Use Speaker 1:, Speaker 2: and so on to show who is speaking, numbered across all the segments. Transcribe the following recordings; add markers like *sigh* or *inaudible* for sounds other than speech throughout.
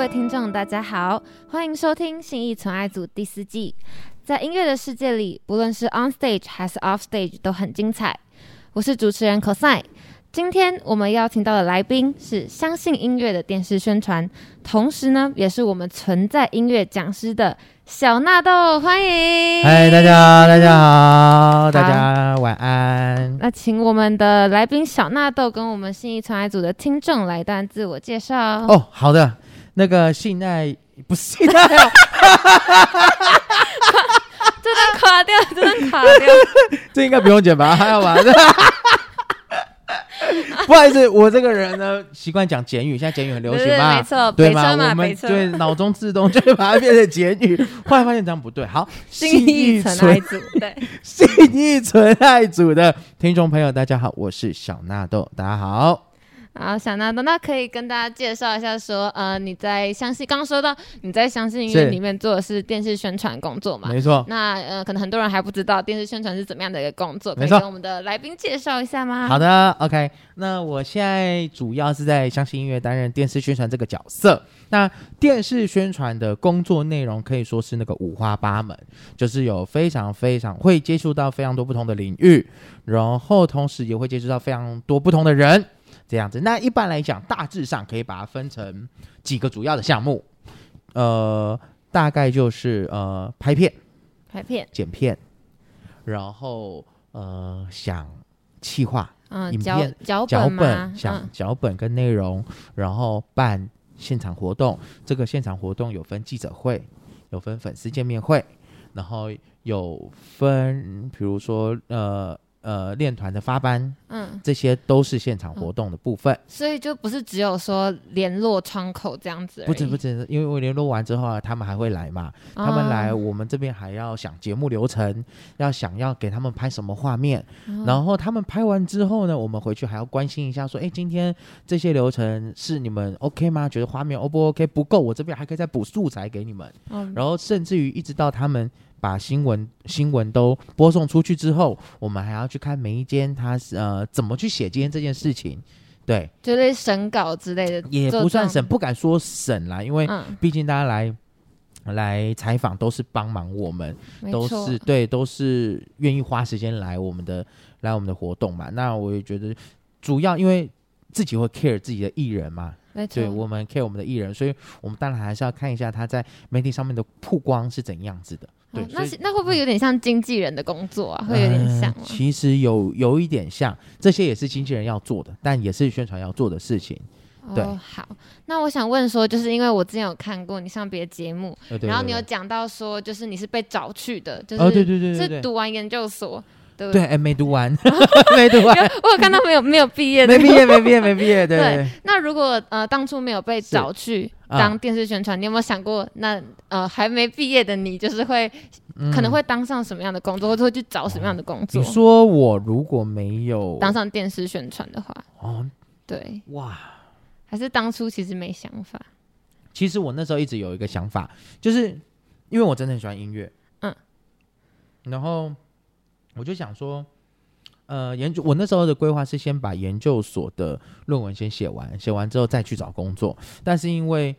Speaker 1: 位听众，大家好，欢迎收听信义存爱组第四季。在音乐的世界里，不论是 on stage 还是 off stage 都很精彩。我是主持人 cosine。今天我们邀请到的来宾是相信音乐的电视宣传，同时呢，也是我们存在音乐讲师的小纳豆，欢迎。
Speaker 2: 嗨，大家好，大家好，大家晚安。
Speaker 1: 那请我们的来宾小纳豆跟我们信义传爱组的听众来一段自我介绍。
Speaker 2: 哦，好的，那个信爱不是信爱哦，
Speaker 1: 这段垮掉，真的垮掉。*laughs*
Speaker 2: 这应该不用剪吧？还要吧？*laughs* 不好意思，我这个人呢习惯讲简语，现在简语很流行嘛，
Speaker 1: 没错
Speaker 2: 对吗？我们对脑中自动就会把它变成简语，后来发现这样不对。好，*laughs*
Speaker 1: 信义存爱组，对，
Speaker 2: 信义存爱组的听众朋友，大家好，我是小纳豆，大家好。
Speaker 1: 好，小纳豆，那可以跟大家介绍一下，说，呃，你在相信，刚刚说到你在相信音乐里面做的是电视宣传工作嘛？
Speaker 2: 没错，
Speaker 1: 那呃，可能很多人还不知道电视宣传是怎么样的一个工作，可以跟我们的来宾介绍一下吗？
Speaker 2: 好的，OK。那我现在主要是在相信音乐担任电视宣传这个角色。那电视宣传的工作内容可以说是那个五花八门，就是有非常非常会接触到非常多不同的领域，然后同时也会接触到非常多不同的人，这样子。那一般来讲，大致上可以把它分成几个主要的项目，呃，大概就是呃拍片、
Speaker 1: 拍片，
Speaker 2: 剪片，然后呃想企划。
Speaker 1: 嗯，脚
Speaker 2: 影片
Speaker 1: 脚
Speaker 2: 脚
Speaker 1: 本
Speaker 2: 想
Speaker 1: 嗯
Speaker 2: 脚本跟内容，然后办现场活动。这个现场活动有分记者会，有分粉丝见面会，然后有分比如说呃呃练团的发班，
Speaker 1: 嗯，
Speaker 2: 这些都是现场活动的部分。
Speaker 1: 所以就不是只有说联络窗口这样子，
Speaker 2: 不止不止，因为我联络完之后啊，他们还会来嘛。他们来，
Speaker 1: 哦
Speaker 2: 我们这边还要想节目流程，要想要给他们拍什么画面，
Speaker 1: 哦
Speaker 2: 然后他们拍完之后呢，我们回去还要关心一下，说，哎，今天这些流程是你们 OK 吗？觉得画面 O 不 OK？不够，我这边还可以再补素材给你们。
Speaker 1: 哦
Speaker 2: 然后甚至于一直到他们把新闻新闻都播送出去之后，我们还要去看每一间他是呃怎么去写今天这件事情。对，
Speaker 1: 就是审稿之类的，
Speaker 2: 也不算审，不敢说审啦，因为
Speaker 1: 嗯，
Speaker 2: 毕竟大家来来采访都是帮忙我们，都是对，都是愿意花时间来我们的来我们的活动嘛。那我也觉得，主要因为自己会 care 自己的艺人嘛，对我们 care 我们的艺人，所以我们当然还是要看一下他在媒体上面的曝光是怎样子的。对，
Speaker 1: 哦那是那会不会有点像经纪人的工作啊？会有点像？
Speaker 2: 呃其实有有一点像，这些也是经纪人要做的，但也是宣传要做的事情。对
Speaker 1: 哦，好，那我想问说，就是因为我之前有看过你上别的节目，
Speaker 2: 对对
Speaker 1: 然后你有讲到说，就是你是被找去的，就是、
Speaker 2: 对对对
Speaker 1: 是，读完研究所，对不
Speaker 2: 对，哎，没读完，*laughs* 没读完，
Speaker 1: 我有看到没有没有毕业的
Speaker 2: 没毕业，没毕业，没毕业，对。
Speaker 1: 那如果呃当初没有被找去
Speaker 2: 啊。
Speaker 1: 当电视宣传，你有没有想过，那呃还没毕业的你，就是会、可能会当上什么样的工作，或者会去找什么样的工作？
Speaker 2: 嗯你？说我如果没有
Speaker 1: 当上电视宣传的话，
Speaker 2: 哦，
Speaker 1: 对，
Speaker 2: 哇，
Speaker 1: 还是当初其实没想法，
Speaker 2: 其实我那时候一直有一个想法，就是因为我真的很喜欢音乐，
Speaker 1: 嗯，
Speaker 2: 然后我就想说，呃，研究我那时候的规划是先把研究所的论文先写完，写完之后再去找工作，但是因为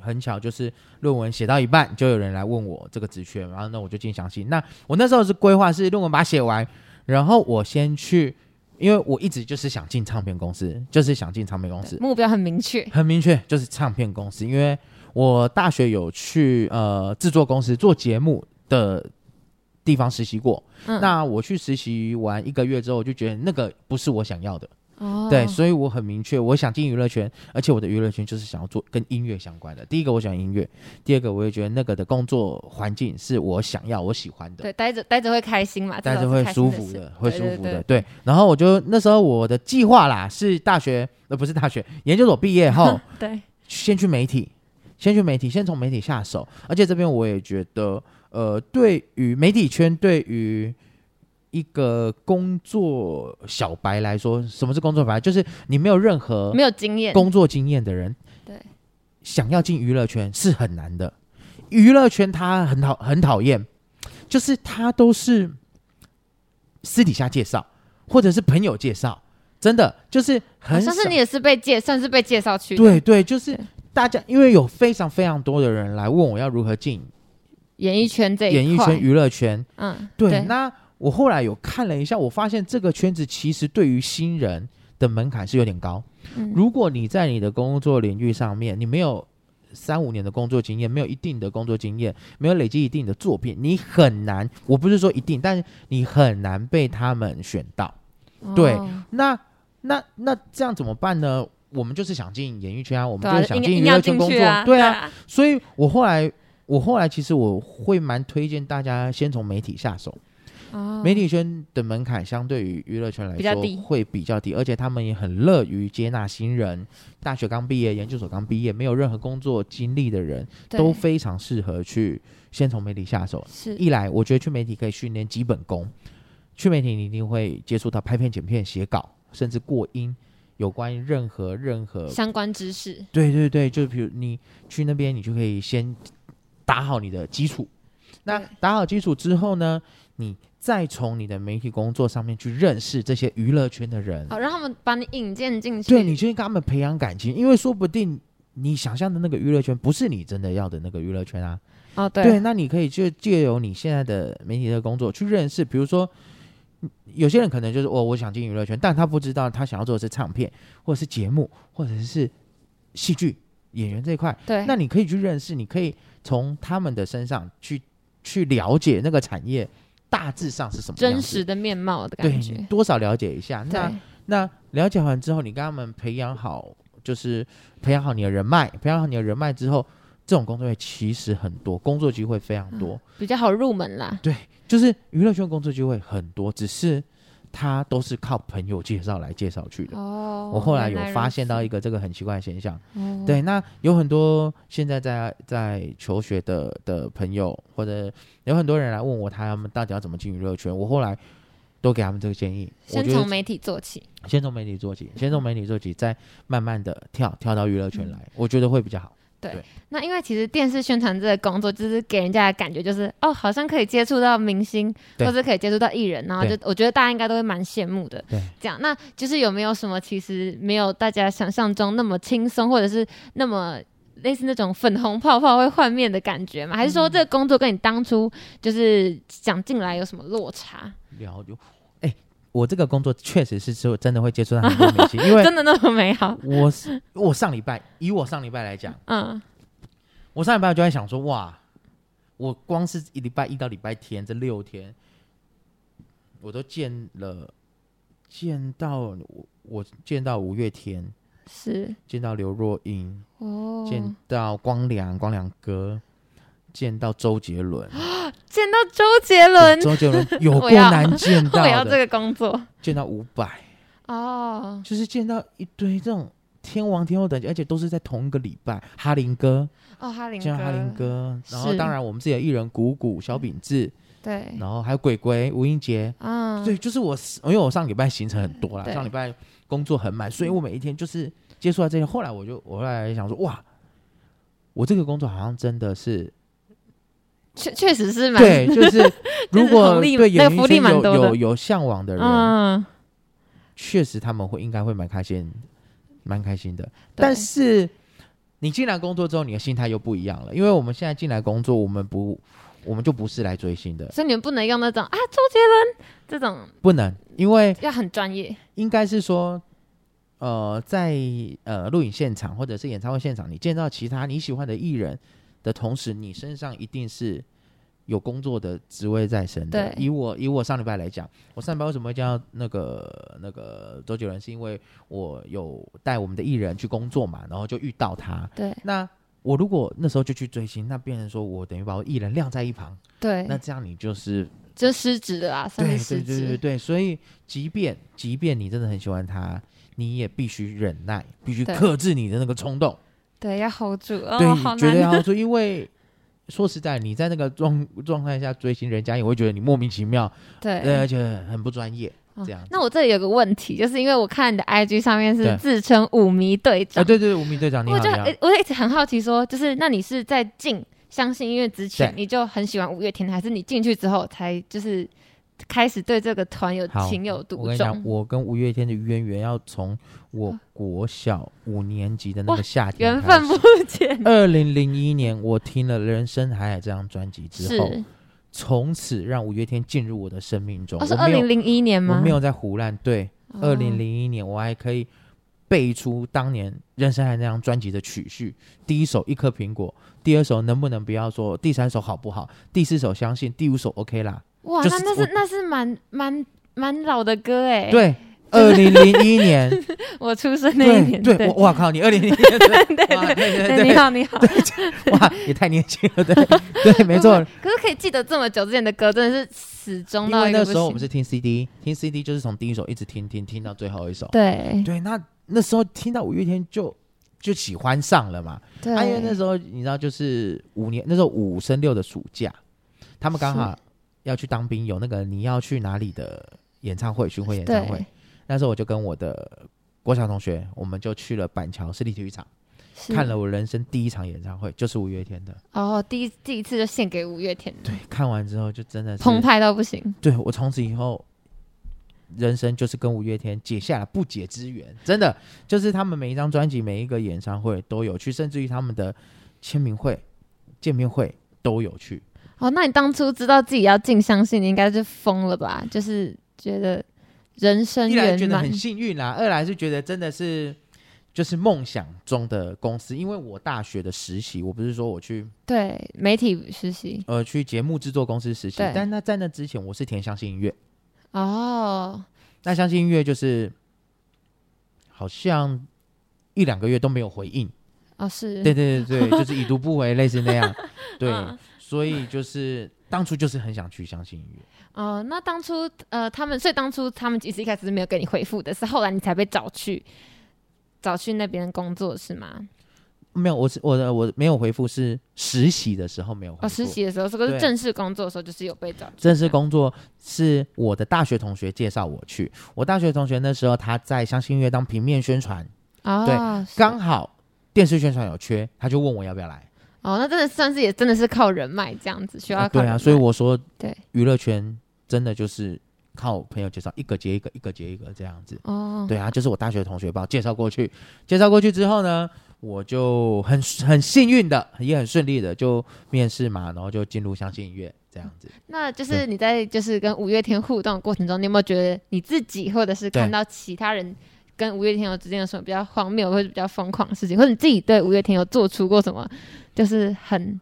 Speaker 2: 很巧，就是论文写到一半，就有人来问我这个职缺，然后呢，我就进详细。那我那时候是规划是论文把它写完，然后我先去，因为我一直就是想进唱片公司，就是想进唱片公司，
Speaker 1: 目标很明确。*laughs*
Speaker 2: 很明确，就是唱片公司。因为我大学有去呃制作公司做节目的地方实习过，
Speaker 1: 嗯，
Speaker 2: 那我去实习完一个月之后，我就觉得那个不是我想要的，
Speaker 1: 哦，
Speaker 2: 对，所以我很明确，我想进娱乐圈，而且我的娱乐圈就是想要做跟音乐相关的。第一个我喜欢音乐，第二个我也觉得那个的工作环境是我想要、我喜欢的。
Speaker 1: 对，待着待着会开心嘛，
Speaker 2: 待着会舒服的，会舒服的，
Speaker 1: 对
Speaker 2: 对。然后我就那时候我的计划啦，是大学呃不是大学研究所毕业后，*laughs*
Speaker 1: 对，
Speaker 2: 先去媒体，先去媒体，先从媒体下手。而且这边我也觉得，呃，对于媒体圈，对于一个工作小白来说，什么是工作白？就是你没有任何
Speaker 1: 没有经验，
Speaker 2: 工作经验的人，
Speaker 1: 对，
Speaker 2: 想要进娱乐圈是很难的。娱乐圈他很讨很讨厌，就是他都是私底下介绍，或者是朋友介绍，真的就是
Speaker 1: 好
Speaker 2: 很
Speaker 1: 像是你也是被介，算是被介绍去的。
Speaker 2: 对对，就是大家因为有非常非常多的人来问我要如何进
Speaker 1: 演艺圈这一块
Speaker 2: 演艺圈、娱乐圈。
Speaker 1: 嗯，
Speaker 2: 对，那我后来有看了一下，我发现这个圈子其实对于新人的门槛是有点高。
Speaker 1: 嗯
Speaker 2: 如果你在你的工作领域上面，你没有三五年的工作经验，没有一定的工作经验，没有累积一定的作品，你很难。我不是说一定，但是你很难被他们选到。对
Speaker 1: 哦
Speaker 2: 那那那这样怎么办呢？我们就是想进演艺圈啊，我们就是想进娱乐圈工作，对啊。
Speaker 1: 啊，
Speaker 2: 所以我后来，我后来其实我会蛮推荐大家先从媒体下手。
Speaker 1: 哦
Speaker 2: 媒体圈的门槛相对于娱乐圈来说会比较低，而且他们也很乐于接纳新人。大学刚毕业、研究所刚毕业，没有任何工作经历的人，都非常适合去先从媒体下手。
Speaker 1: 是
Speaker 2: 一来，我觉得去媒体可以训练基本功，去媒体你一定会接触到拍片、剪片、写稿，甚至过音，有关于任何任何
Speaker 1: 相关知识，
Speaker 2: 对对对，就比如你去那边，你就可以先打好你的基础。那打好基础之后呢，你再从你的媒体工作上面去认识这些娱乐圈的人，
Speaker 1: 好让他们把你引荐进去，
Speaker 2: 对你去跟他们培养感情，因为说不定你想象的那个娱乐圈不是你真的要的那个娱乐圈啊。
Speaker 1: 哦对
Speaker 2: 对，那你可以就借由你现在的媒体的工作去认识，比如说。嗯有些人可能就是哦，我想进娱乐圈，但他不知道他想要做的是唱片，或者是节目，或者是戏剧演员这一块。
Speaker 1: 对，
Speaker 2: 那你可以去认识，你可以从他们的身上去去了解那个产业大致上是什么
Speaker 1: 真实的面貌的感觉，
Speaker 2: 多少了解一下。那那了解完之后，你跟他们培养好，就是培养好你的人脉，培养好你的人脉之后，这种工作会其实很多，工作机会非常多。
Speaker 1: 比较好入门啦。
Speaker 2: 对就是娱乐圈工作机会很多，只是他都是靠朋友介绍来介绍去的。
Speaker 1: 哦，
Speaker 2: 我后来有发现到一个这个很奇怪的现象，
Speaker 1: 哦
Speaker 2: 对，那有很多现在在在求学的的朋友，或者有很多人来问我，他们到底要怎么进娱乐圈？我后来都给他们这个建议，我觉得
Speaker 1: 先从媒体做起，
Speaker 2: 先从媒体做起，先从媒体做起，再慢慢的跳跳到娱乐圈来，我觉得会比较好。
Speaker 1: 那因为其实电视宣传这个工作，就是给人家的感觉就是哦，好像可以接触到明星，或者可以接触到艺人，然后就我觉得大家应该都会蛮羡慕的。
Speaker 2: 对，
Speaker 1: 这样，那就是有没有什么其实没有大家想象中那么轻松，或者是那么类似那种粉红泡泡会幻灭的感觉吗？还是说这个工作跟你当初就是想进来有什么落差？
Speaker 2: 了解，哎、我这个工作确实是说真的会接触到很多明星，*laughs* 因为
Speaker 1: 真的那么美好？
Speaker 2: 我是我上礼拜以我上礼拜来讲，
Speaker 1: 嗯，
Speaker 2: 我上礼拜就在想说，哇，我光是一礼拜一到礼拜天这六天，我都见了，见到我我见到五月天，
Speaker 1: 是
Speaker 2: 见到刘若英，
Speaker 1: 哦，
Speaker 2: 见到光良光良哥，见到周杰伦，*gasps*
Speaker 1: 见到周杰伦，
Speaker 2: 周杰伦 *laughs* 有够
Speaker 1: 我要
Speaker 2: 难见到
Speaker 1: 我要这，个工作。
Speaker 2: 见到伍佰，
Speaker 1: 哦，
Speaker 2: 就是见到一堆这种天王天后等级，而且都是在同一个礼拜。哈林哥，
Speaker 1: 哦，哈林
Speaker 2: 见到哈林哥，然后
Speaker 1: 是
Speaker 2: 当然我们自己的艺人谷谷、小秉志，
Speaker 1: 对。
Speaker 2: 然后还有鬼鬼、吴英杰，
Speaker 1: 啊，
Speaker 2: 对，就是我，因为我上礼拜行程很多啦，
Speaker 1: 对。
Speaker 2: 上礼拜工作很满，所以我每一天就是接触到这些。后来我就，我后来想说，哇，我这个工作好像真的是，
Speaker 1: 确确实是蛮
Speaker 2: 对，就是 *laughs* 如果
Speaker 1: 那个福利
Speaker 2: 演艺圈有
Speaker 1: 蛮多
Speaker 2: 有有向往的人，
Speaker 1: 嗯，
Speaker 2: 确实他们会应该会蛮开心，蛮开心的。但是你进来工作之后，你的心态又不一样了，因为我们现在进来工作，我们不，我们就不是来追星的，
Speaker 1: 所以你们不能用那种啊周杰伦这种，
Speaker 2: 不能，因为
Speaker 1: 要很专业，
Speaker 2: 应该是说，呃，在呃录影现场或者是演唱会现场，你见到其他你喜欢的艺人的同时，你身上一定是有工作的职位在身的。
Speaker 1: 对
Speaker 2: 以我以我上礼拜来讲，我上礼拜为什么会叫那个那个周杰伦，是因为我有带我们的艺人去工作嘛，然后就遇到他。
Speaker 1: 对
Speaker 2: 那我如果那时候就去追星，那变成说我等于把我艺人晾在一旁，
Speaker 1: 对，
Speaker 2: 那这样你就是
Speaker 1: 就失职的啦，算
Speaker 2: 对对对对，所以即便即便你真的很喜欢他，你也必须忍耐，必须克制你的那个冲动。
Speaker 1: 对，要 hold 住哦，
Speaker 2: 对
Speaker 1: 好，
Speaker 2: 绝对
Speaker 1: 难。
Speaker 2: 要做，因为说实在，你在那个状状态下追星，人家也会觉得你莫名其妙，
Speaker 1: 对，
Speaker 2: 对，而且很不专业，
Speaker 1: 哦
Speaker 2: 这样子。
Speaker 1: 那我这里有个问题，就是因为我看你的 IG 上面是自称舞迷队
Speaker 2: 啊，
Speaker 1: 长，
Speaker 2: 对对，对，舞迷队长你好，
Speaker 1: 我就我一直很好奇说，就是那你是在进相信音乐之前，你就很喜欢五月天，还是你进去之后才就是开始对这个团有情有独钟
Speaker 2: 我跟你讲，我跟五月天的渊源要从我国小五年级的那
Speaker 1: 哇
Speaker 2: 个夏天
Speaker 1: 缘分不浅，
Speaker 2: 二零零一年，我听了《人生海海》这张专辑之后，
Speaker 1: 是，
Speaker 2: 从此让五月天进入我的生命中。
Speaker 1: 哦，是二零零一年吗？
Speaker 2: 我没有在胡乱。对，
Speaker 1: 哦，
Speaker 2: 二零零一年我还可以背出当年《人生海海》那张专辑的曲序。第一首《一颗苹果》，第二首能不能不要说，第三首好不好？第四首相信，第五首 OK 啦。
Speaker 1: 哇，
Speaker 2: 就是
Speaker 1: 那那是那是蛮蛮蛮老的歌哎，，
Speaker 2: 对，*laughs* 二零零一年，*laughs*
Speaker 1: 我出生那一
Speaker 2: 对
Speaker 1: 年，
Speaker 2: 对，我哇靠，你二零零一年，对
Speaker 1: 对
Speaker 2: 哇对对
Speaker 1: 对，你，好你好，*laughs*
Speaker 2: 哇，也太年轻了，对。对，没错。
Speaker 1: 可是可以记得这么久之前的歌，真的是始终
Speaker 2: 因为那
Speaker 1: 到一个不行
Speaker 2: 时候我们是听 CD，听 CD 就是从第一首一直听听听到最后一首。
Speaker 1: 对。
Speaker 2: 对，那那时候听到五月天就就喜欢上了嘛。
Speaker 1: 对，
Speaker 2: 啊，因为那时候你知道，就是五年那时候五升六的暑假，他们刚好要去当兵，有那个你要去哪里的演唱会巡回演唱会。那时候我就跟我的国小同学，我们就去了板桥市立体育场，看了我人生第一场演唱会，就是五月天的。
Speaker 1: 哦，第一第一次就献给五月天的，
Speaker 2: 对，看完之后就真的是
Speaker 1: 澎湃到不行。
Speaker 2: 对我从此以后，人生就是跟五月天结下了不解之缘，真的就是他们每一张专辑、每一个演唱会都有去，甚至于他们的签名会、见面会都有去。
Speaker 1: 哦，那你当初知道自己要进相信，你应该是疯了吧？就是觉得人生
Speaker 2: 一来觉得很，幸运啦，二来是觉得真的是就是梦想中的公司，因为我大学的实习，我不是说我去
Speaker 1: 对媒体实习。
Speaker 2: 呃去节目制作公司实习，但那在那之前我是填相信音乐，
Speaker 1: 哦，
Speaker 2: 那相信音乐就是好像一两个月都没有回应。
Speaker 1: 哦是，
Speaker 2: 对对对对，就是已读不回，类似那样。*laughs* 对，
Speaker 1: 嗯
Speaker 2: 所以就是 *laughs* 当初就是很想去相信音乐。
Speaker 1: 哦，那当初呃，他们所以当初他们其实一开始是没有给你回复的，是后来你才被找去找去那边工作是吗？
Speaker 2: 没有，我是我的我没有回复，是实习的时候没有回复。
Speaker 1: 哦，实习的时候，这个
Speaker 2: 是
Speaker 1: 正式工作的时候就是有被找。
Speaker 2: 正式工作是我的大学同学介绍我去。我大学同学那时候他在相信音乐当平面宣传，
Speaker 1: 哦，对
Speaker 2: 刚好电视宣传有缺，他就问我要不要来。
Speaker 1: 哦，那真的算是也真的是靠人脉这样子，需要
Speaker 2: 对啊，所以我说
Speaker 1: 对
Speaker 2: 娱乐圈真的就是靠朋友介绍，一个接一个，一个接一个这样子。
Speaker 1: 哦，
Speaker 2: 对啊，就是我大学同学把我介绍过去，介绍过去之后呢，我就很很幸运的，也很顺利的就面试嘛，然后就进入相信音乐这样子。
Speaker 1: 那就是你在就是跟五月天互动的过程中，你有没有觉得你自己或者是看到其他人跟五月天有之间有什么比较荒谬或者比较疯狂的事情，或者你自己对五月天有做出过什么就是很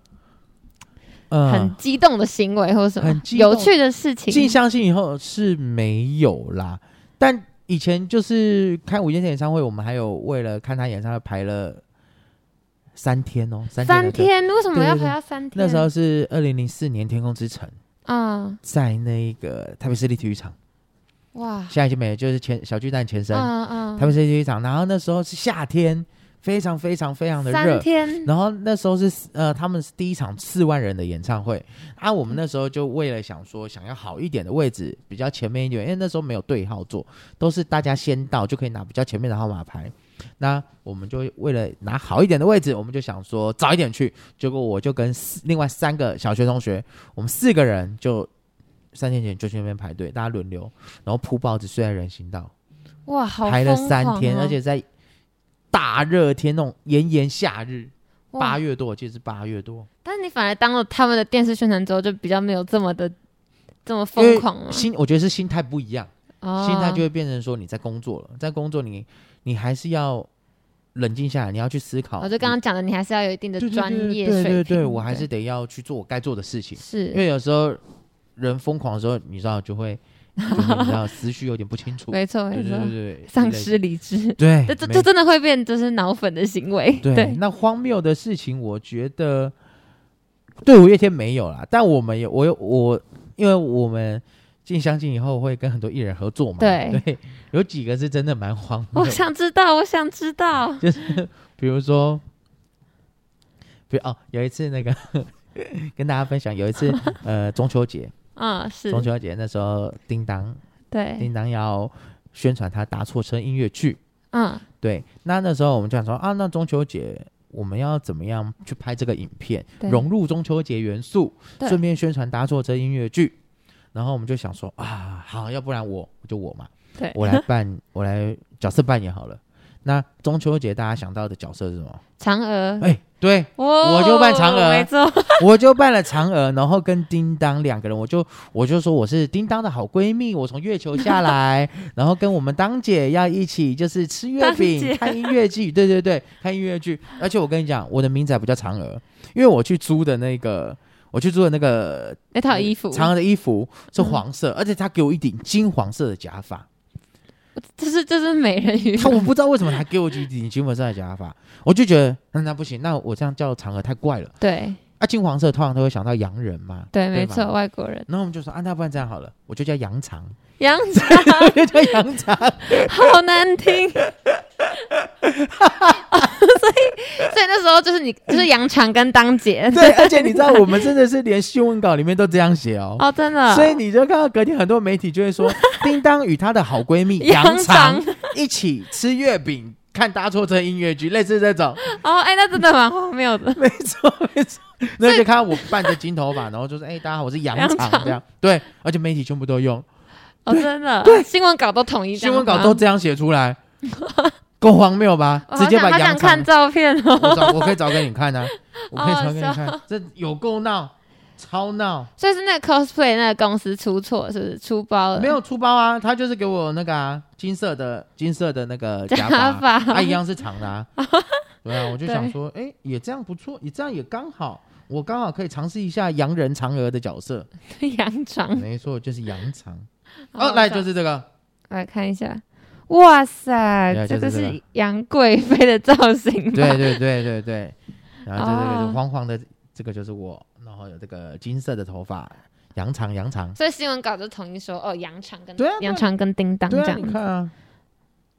Speaker 2: 嗯
Speaker 1: 很，激动的行为或者什么
Speaker 2: 很
Speaker 1: 有趣的事情？
Speaker 2: 进相信以后是没有啦，但以前就是看五月天演唱会，我们还有为了看他演唱会排了三天哦，三天
Speaker 1: 三。天为什么要排到三天？
Speaker 2: 那时候是二零零四年天空之城，
Speaker 1: 嗯，
Speaker 2: 在那个台北市立体育场，
Speaker 1: 哇，
Speaker 2: 现在已经没了，就是前小巨蛋前身，
Speaker 1: 嗯嗯，
Speaker 2: 台北市立体育场。然后那时候是夏天，非常非常非常的
Speaker 1: 三
Speaker 2: 热。
Speaker 1: 天，
Speaker 2: 然后那时候是呃，他们是第一场四万人的演唱会啊。我们那时候就为了想说，想要好一点的位置，比较前面一点，因为那时候没有对号坐，都是大家先到就可以拿比较前面的号码牌。那我们就为了拿好一点的位置，我们就想说早一点去。结果我就跟四另外三个小学同学，我们四个人就三天前就去那边排队，大家轮流，然后铺报纸睡在人行道。
Speaker 1: 哇，好
Speaker 2: 排了三天，而且在大热天那种炎炎夏日，八月多，我记得是八月多。
Speaker 1: 但是你反而当了他们的电视宣传之后，就比较没有这么的这么疯狂了。
Speaker 2: 心，我觉得是心态不一样，
Speaker 1: 哦
Speaker 2: 心态就会变成说你在工作了，在工作你你还是要冷静下来，你要去思考。
Speaker 1: 我就刚刚讲的，你还是要有一定的专
Speaker 2: 对
Speaker 1: 业水平。
Speaker 2: 对对对，我还是得要去做我该做的事情，
Speaker 1: 是
Speaker 2: 因为有时候人疯狂的时候，你知道就会，就是你知道思绪有点不清楚，
Speaker 1: 没错
Speaker 2: 对对
Speaker 1: 没错，
Speaker 2: 对对，
Speaker 1: 丧失理智，
Speaker 2: 对，
Speaker 1: 这这
Speaker 2: 没
Speaker 1: 这真的会变就是脑粉的行为。
Speaker 2: 对，那荒谬的事情，我觉得对五月天没有啦，但我们有，我有我，因为我们进相信以后会跟很多艺人合作嘛，
Speaker 1: 对。
Speaker 2: 有几个是真的蛮荒谬
Speaker 1: 我
Speaker 2: 的，
Speaker 1: 想知道，我想知道。*laughs*
Speaker 2: 就是比如说比如哦，有一次那个 *laughs* 跟大家分享，有一次呃中秋节，
Speaker 1: 嗯，是，
Speaker 2: 中秋节那时候叮当
Speaker 1: 对，
Speaker 2: 叮当要宣传他搭错车音乐剧，
Speaker 1: 嗯，
Speaker 2: 对，那那时候我们就想说啊，那中秋节我们要怎么样去拍这个影片，
Speaker 1: 对。
Speaker 2: 融入中秋节元素，
Speaker 1: 对。
Speaker 2: 顺便宣传搭错车音乐剧。然后我们就想说啊，好，要不然我就我嘛，
Speaker 1: 对，
Speaker 2: 我来扮，*laughs* 我来角色扮演好了。那中秋节大家想到的角色是什么？
Speaker 1: 嫦娥，
Speaker 2: 哎，对，
Speaker 1: 我
Speaker 2: 我就扮嫦娥。
Speaker 1: 没错，*laughs*
Speaker 2: 我就扮了嫦娥，然后跟叮当两个人，我就我就说我是叮当的好闺蜜，我从月球下来，*laughs* 然后跟我们当姐要一起就是吃月饼、看音乐剧，对对对，看音乐剧。而且我跟你讲，我的名字还不叫嫦娥，因为我去租的那个，我去租的那个
Speaker 1: 那套衣服，
Speaker 2: 嫦娥的衣服是
Speaker 1: 嗯
Speaker 2: 黄色，而且他给我一顶金黄色的假发，
Speaker 1: 这是这是美人鱼，
Speaker 2: 他我不知道为什么他给我一顶金粉色的假发，我就觉得那那不行，那我这样叫嫦娥太怪了。
Speaker 1: 对
Speaker 2: 啊，金黄色通常都会想到洋人嘛，
Speaker 1: 对，没错，外国人，
Speaker 2: 然后我们就说啊，那不然这样好了，我就叫杨长，
Speaker 1: 杨长 *laughs*
Speaker 2: 我就叫杨长。
Speaker 1: 好难听，*laughs* 所以所以那时候就是你就是杨长跟当姐，
Speaker 2: 对，而且你知道，我们真的是连新闻稿里面都这样写哦。
Speaker 1: 哦，真的，
Speaker 2: 所以你就看到隔天很多媒体就会说，叮当与她的好闺蜜 *laughs*
Speaker 1: 杨
Speaker 2: 长一起吃月饼、看搭错车音乐剧，类似这种。
Speaker 1: 哦，哎，那真的蛮荒谬的，
Speaker 2: 没错，没错。然后就看到我伴着金头发，然后就是：“哎、*laughs* 大家好，我是杨
Speaker 1: 杨长
Speaker 2: 长。”这样。对，而且媒体全部都用，
Speaker 1: 哦，真的，
Speaker 2: 对。
Speaker 1: 新闻稿都统一
Speaker 2: 新闻稿都这样写出来，*laughs* 够荒谬吧？直接把杨长
Speaker 1: 看照片哦，
Speaker 2: 我找我可以找给你看啊，*laughs* 我可以
Speaker 1: 好好
Speaker 2: 找给你看，这有够闹，超闹，
Speaker 1: 所以是那个 cosplay 那个公司出错，是不是？出包了？
Speaker 2: 没有出包啊，他就是给我那个啊金色的金色的那个假
Speaker 1: 假
Speaker 2: 发，
Speaker 1: 发
Speaker 2: 它一样是长的啊，对啊，我就想说，哎，也这样不错，也这样也刚好，我刚好可以尝试一下洋人嫦娥的角色，*laughs*
Speaker 1: 羊肠。
Speaker 2: 没错，就是羊肠，
Speaker 1: 好
Speaker 2: 哦，来就是这个，
Speaker 1: 来看一下，哇塞，
Speaker 2: 对
Speaker 1: 这个
Speaker 2: 是这个
Speaker 1: 是杨贵妃的造型吧？
Speaker 2: 对对对对对，然后这这个
Speaker 1: 哦
Speaker 2: 就黄黄的，这个就是我，然后有这个金色的头发，羊肠羊肠。
Speaker 1: 所以新闻稿就统一说，哦，羊肠跟
Speaker 2: 对啊对啊
Speaker 1: 杨长跟叮当
Speaker 2: 对啊，
Speaker 1: 这样
Speaker 2: 看啊，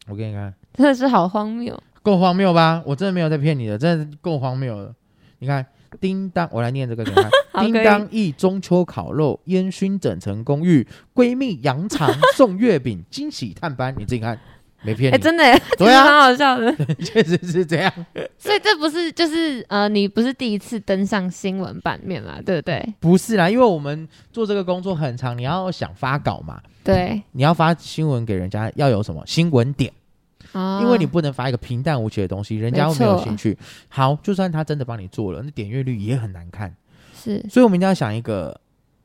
Speaker 2: 我给你看，
Speaker 1: 真的是好荒谬。
Speaker 2: 够荒谬吧？我真的没有在骗你的，真的是够荒谬了。你看，叮当，我来念这个给你看。*laughs*
Speaker 1: 好可以
Speaker 2: 叮当一中秋烤肉，烟熏整层公寓，闺蜜羊肠送月饼，惊喜探班。你自己看，没骗
Speaker 1: 哎，
Speaker 2: 你，
Speaker 1: 真的 *laughs*
Speaker 2: 对
Speaker 1: 实蛮
Speaker 2: 啊，
Speaker 1: 好笑的。*laughs*
Speaker 2: 确实是这样。
Speaker 1: 所以这不是就是呃，你不是第一次登上新闻版面啦，对不对？
Speaker 2: 不是啦，因为我们做这个工作很长，你要想发稿嘛，
Speaker 1: 对，
Speaker 2: 你要发新闻给人家，要有什么新闻点。
Speaker 1: 哦
Speaker 2: 因为你不能发一个平淡无奇的东西，人家又没有兴趣。好，就算他真的帮你做了，那点阅率也很难看。
Speaker 1: 是
Speaker 2: 所以我们一定要想一个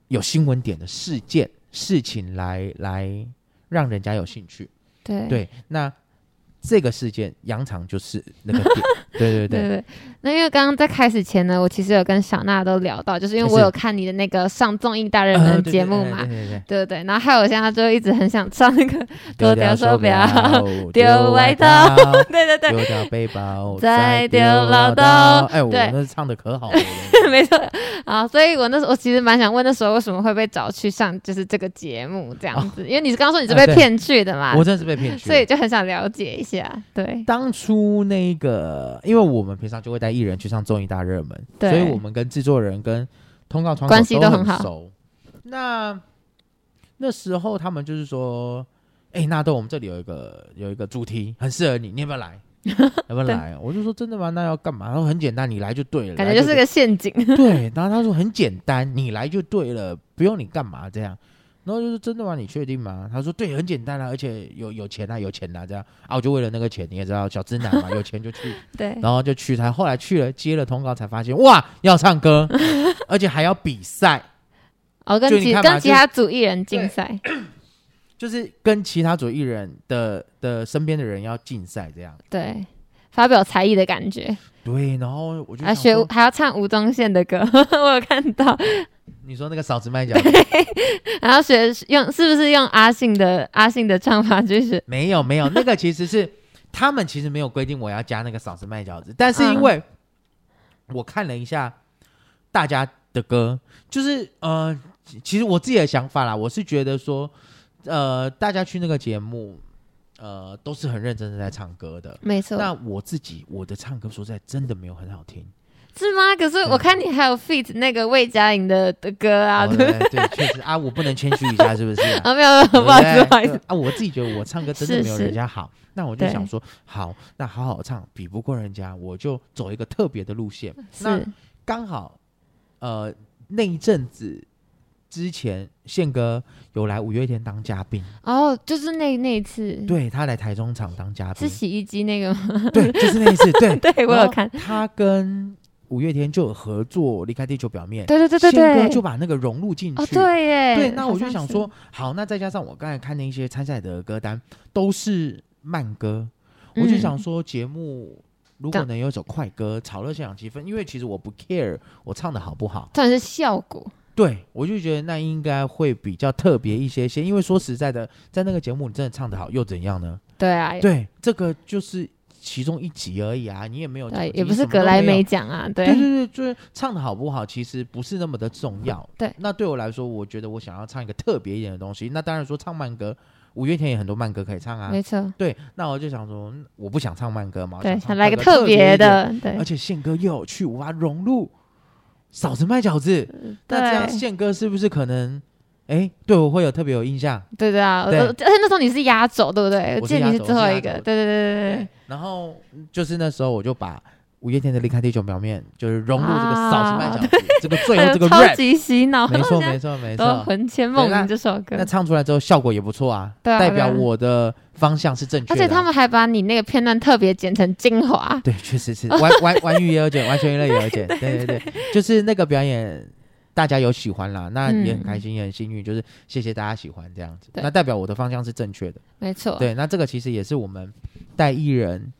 Speaker 2: 有新闻点的事件、事情来来让人家有兴趣。
Speaker 1: 对
Speaker 2: 对，那这个事件杨长就是那个点。对 *laughs* 对对，
Speaker 1: 对对，那因为刚刚在开始前呢，我其实有跟小娜都聊到，就是因为我有看你的那个上综艺大热门节目嘛，
Speaker 2: 对对对
Speaker 1: 然后还有现在就一直很想唱那个，丢掉手表
Speaker 2: 丢
Speaker 1: 丢外套。*laughs* 对对对，
Speaker 2: 丢掉背包，
Speaker 1: 再丢
Speaker 2: 丢
Speaker 1: 唠
Speaker 2: 叨。哎，我
Speaker 1: 对。
Speaker 2: 那唱的可好了。*laughs*
Speaker 1: 没错啊，所以我那时候我其实蛮想问，那时候为什么会被找去上就是这个节目这样子？因为你是刚刚说你是被骗去的嘛，
Speaker 2: 我真的是被骗去了。
Speaker 1: 所以就很想了解一下，对
Speaker 2: 当初那个，因为我们平常就会带艺人去上综艺大热门，
Speaker 1: 对
Speaker 2: 所以我们跟制作人跟通告窗口
Speaker 1: 关系都
Speaker 2: 都
Speaker 1: 很好
Speaker 2: 熟。那那时候他们就是说，哎、纳豆，我们这里有一个有一个主题很适合你，你要不要来？*laughs* 要不要来？我就说真的吗？那要干嘛？他说很简单，你来就对了。
Speaker 1: 感觉就是个陷阱，
Speaker 2: 对 *laughs* *laughs* 对。然后他说很简单，你来就对了，不用你干嘛这样。然后就是真的吗？你确定吗？他说对，很简单啊，而且有有钱啊，有钱啊，这样啊，我就为了那个钱，你也知道，小资男嘛，有钱就去。
Speaker 1: 对
Speaker 2: 然后就去，他后来去了接了通告，才发现哇，要唱歌，而且还要比赛，
Speaker 1: 哦，跟跟其他组艺人竞赛，
Speaker 2: 就是跟其他组艺人的的身边的人要竞赛这样。
Speaker 1: 对，发表才艺的感觉，
Speaker 2: 对，然后我就
Speaker 1: 还学还要唱吴宗宪的歌，*laughs* 我有看到，
Speaker 2: 你说那个嫂子卖脚
Speaker 1: 然后 *laughs* 学用是不是用阿信的阿信的唱法就是？
Speaker 2: 没有没有，那个其实是他们其实没有规定我要加那个嫂子卖饺子，但是因
Speaker 1: 嗯
Speaker 2: 为我看了一下大家的歌，就是呃，其其实我自己的想法啦，我是觉得说，呃，大家去那个节目，呃，都是很认真的在唱歌的。
Speaker 1: 没错，
Speaker 2: 那我自己我的唱歌说实在真的没有很好听，
Speaker 1: 是吗？可是我看你还有 feat 那个魏佳莹的的歌啊，
Speaker 2: 哦
Speaker 1: 对
Speaker 2: 对对，确实啊，我不能谦虚一下，是不是啊？*laughs*
Speaker 1: 啊，没有没有，不好意思不好意思，
Speaker 2: 啊，我自己觉得我唱歌真的没有人家好，那我就想说，好，那好好唱，比不过人家，我就走一个特别的路线。那刚好，呃，那一阵子之前，宪哥有来五月天当嘉宾，
Speaker 1: 哦，就是那那一次，，
Speaker 2: 对他来台中场当嘉宾，
Speaker 1: 是洗衣机那个吗？
Speaker 2: 对，就是那一次，*laughs* 对，
Speaker 1: 对我有看，
Speaker 2: 他跟五月天就有合作，离开地球表面，
Speaker 1: 对对对对
Speaker 2: 宪哥
Speaker 1: 对，
Speaker 2: 就把那个融入进去，
Speaker 1: 哦对耶，
Speaker 2: 对，那我就想说，，好，那再加上我刚才看那些参赛的歌单都是慢歌，我就
Speaker 1: 嗯
Speaker 2: 想说，节目如果能有一首快歌炒热现场气氛，因为其实我不 care 我唱的好不好，
Speaker 1: 重点是效果，
Speaker 2: 对我就觉得那应该会比较特别一些些，因为说实在的，在那个节目你真的唱得好又怎样呢？
Speaker 1: 对啊，
Speaker 2: 对，这个就是其中一集而已啊，你也没有
Speaker 1: 对，也不是格莱美奖啊，对
Speaker 2: 对对对，就是唱的好不好，其实不是那么的重要。
Speaker 1: 对
Speaker 2: 那对我来说，我觉得我想要唱一个特别一点的东西。那当然说唱慢歌，五月天也很多慢歌可以唱啊
Speaker 1: 没。错，
Speaker 2: 对，那我就想说，嗯我不想唱慢歌嘛，
Speaker 1: 对，
Speaker 2: 想
Speaker 1: 想来个
Speaker 2: 特
Speaker 1: 特别，的，对
Speaker 2: 而且宪歌又有趣，无法融入嫂子卖饺子。那这样宪哥是不是可能，哎，对我会有特别有印象？
Speaker 1: 对对啊，而且那时候你是压轴，对不对？
Speaker 2: 我是压
Speaker 1: 记得你是最后一个，对对对对对。
Speaker 2: 然后就是那时候我就把五月天的《离开地球表面》就是融入这个嫂子卖饺子，这个最后这个
Speaker 1: 超级洗脑，
Speaker 2: 没错没错没错。
Speaker 1: 魂牵梦萦这首歌
Speaker 2: 那，唱出来之后效果也不错啊，
Speaker 1: 对啊
Speaker 2: 代表我的方向是正确的啊。
Speaker 1: 而且他们还把你那个片段特别剪成精华，
Speaker 2: 对，确实是玩玩玩鱼也有剪，完全娱乐也有剪，对对对，就是那个表演。大家有喜欢啦，那也很
Speaker 1: 嗯
Speaker 2: 开心，也很幸运，就是谢谢大家喜欢这样子，那代表我的方向是正确的。
Speaker 1: 没错，
Speaker 2: 对，那这个其实也是我们带艺人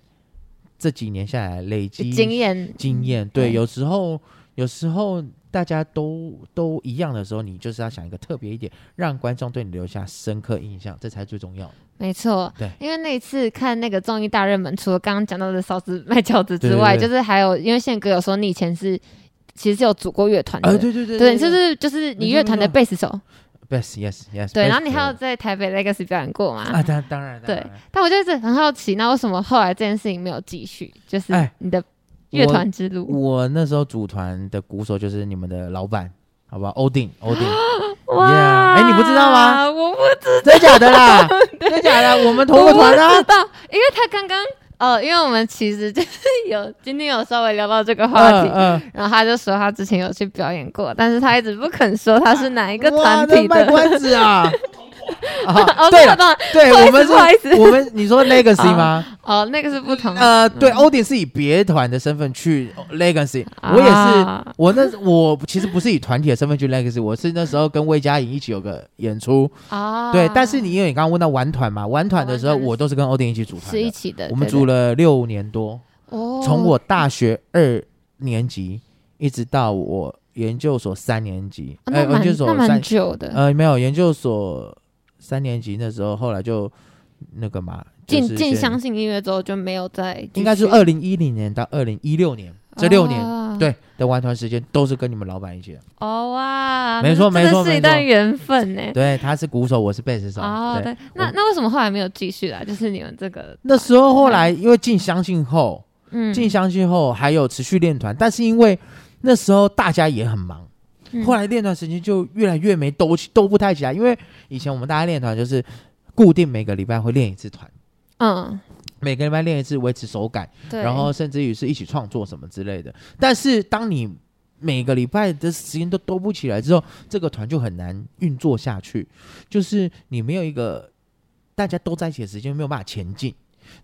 Speaker 2: 这几年下来累积
Speaker 1: 经验。
Speaker 2: 经验。对，
Speaker 1: 对。
Speaker 2: 有时候有时候大家都都一样的时候，你就是要想一个特别一点，让观众对你留下深刻印象，这才最重要的。
Speaker 1: 没错，
Speaker 2: 对。
Speaker 1: 因为那一次看那个综艺大热门，除了刚刚讲到的烧子卖饺子之外，
Speaker 2: 对对对。
Speaker 1: 就是还有，因为宪哥有说你以前是其实是有组过乐团的，
Speaker 2: 呃，对对对
Speaker 1: 对，就是就是你乐团的贝斯手，
Speaker 2: ，yes yes yes。
Speaker 1: 对，然后你还有在台北 Legacy 表演过吗？
Speaker 2: 啊，当当然，当
Speaker 1: 对但我就一直很好奇，那为什么后来这件事情没有继续？就是
Speaker 2: 哎
Speaker 1: 你的乐团之路，
Speaker 2: 我那时候组团的鼓手就是你们的老板，好吧？欧定，欧定，
Speaker 1: 哇
Speaker 2: Yeah，哎你不知道吗？
Speaker 1: 我不知
Speaker 2: 真假的啦？*laughs* 真假的？我们同个团啊
Speaker 1: 知。道，因为他刚刚呃，因为我们其实就是有 *laughs* 今天有稍微聊到这个话题，
Speaker 2: 嗯嗯，
Speaker 1: 然后他就说他之前有去表演过，但是他一直不肯说他是哪一个团体的。
Speaker 2: 关子啊！*laughs* 啊
Speaker 1: 哦，
Speaker 2: 对了，对我们是，我们你说 Legacy 吗？
Speaker 1: 哦，那个是不同的。
Speaker 2: 呃，对，
Speaker 1: 嗯。
Speaker 2: 欧鼎是以别团的身份去 Legacy，我也是，
Speaker 1: 啊
Speaker 2: 我那我其实不是以团体的身份去 Legacy，我是那时候跟魏佳颖一起有个演出，
Speaker 1: 啊，
Speaker 2: 对。但是你因为你刚刚问到玩团嘛，玩团的时候我都是跟欧鼎一起组团，
Speaker 1: 是一起的，
Speaker 2: 我们组了六年多，
Speaker 1: 哦，
Speaker 2: 从我大学二年级一直到我研究所三年级，呃，
Speaker 1: 哦那蛮
Speaker 2: 研究所
Speaker 1: 蛮
Speaker 2: 三
Speaker 1: 久的，
Speaker 2: 呃没有研究所三年级那时候，后来就那个嘛，
Speaker 1: 进进相信音乐之后就没有再，
Speaker 2: 应该是二零一零年到二零一六年这六年，
Speaker 1: 哦
Speaker 2: 对的玩团时间都是跟你们老板一起的。
Speaker 1: 哦哇，
Speaker 2: 没错没错没错
Speaker 1: 是一段缘分呢。
Speaker 2: 对，他是鼓手，我是贝斯手。对，
Speaker 1: 那那为什么后来没有继续啊？就是你们这个，
Speaker 2: 那时候后来因为进相信后，
Speaker 1: 嗯，
Speaker 2: 进相信后还有持续练团，但是因为那时候大家也很忙，
Speaker 1: 嗯
Speaker 2: 后来练团时间就越来越没兜起兜不太起来。因为以前我们大家练团就是固定每个礼拜会练一次团，
Speaker 1: 嗯，
Speaker 2: 每个礼拜练一次，维持手感。
Speaker 1: 对，
Speaker 2: 然后甚至于是一起创作什么之类的。但是当你每个礼拜的时间都兜不起来之后，这个团就很难运作下去，就是你没有一个大家都在一起的时间，没有办法前进。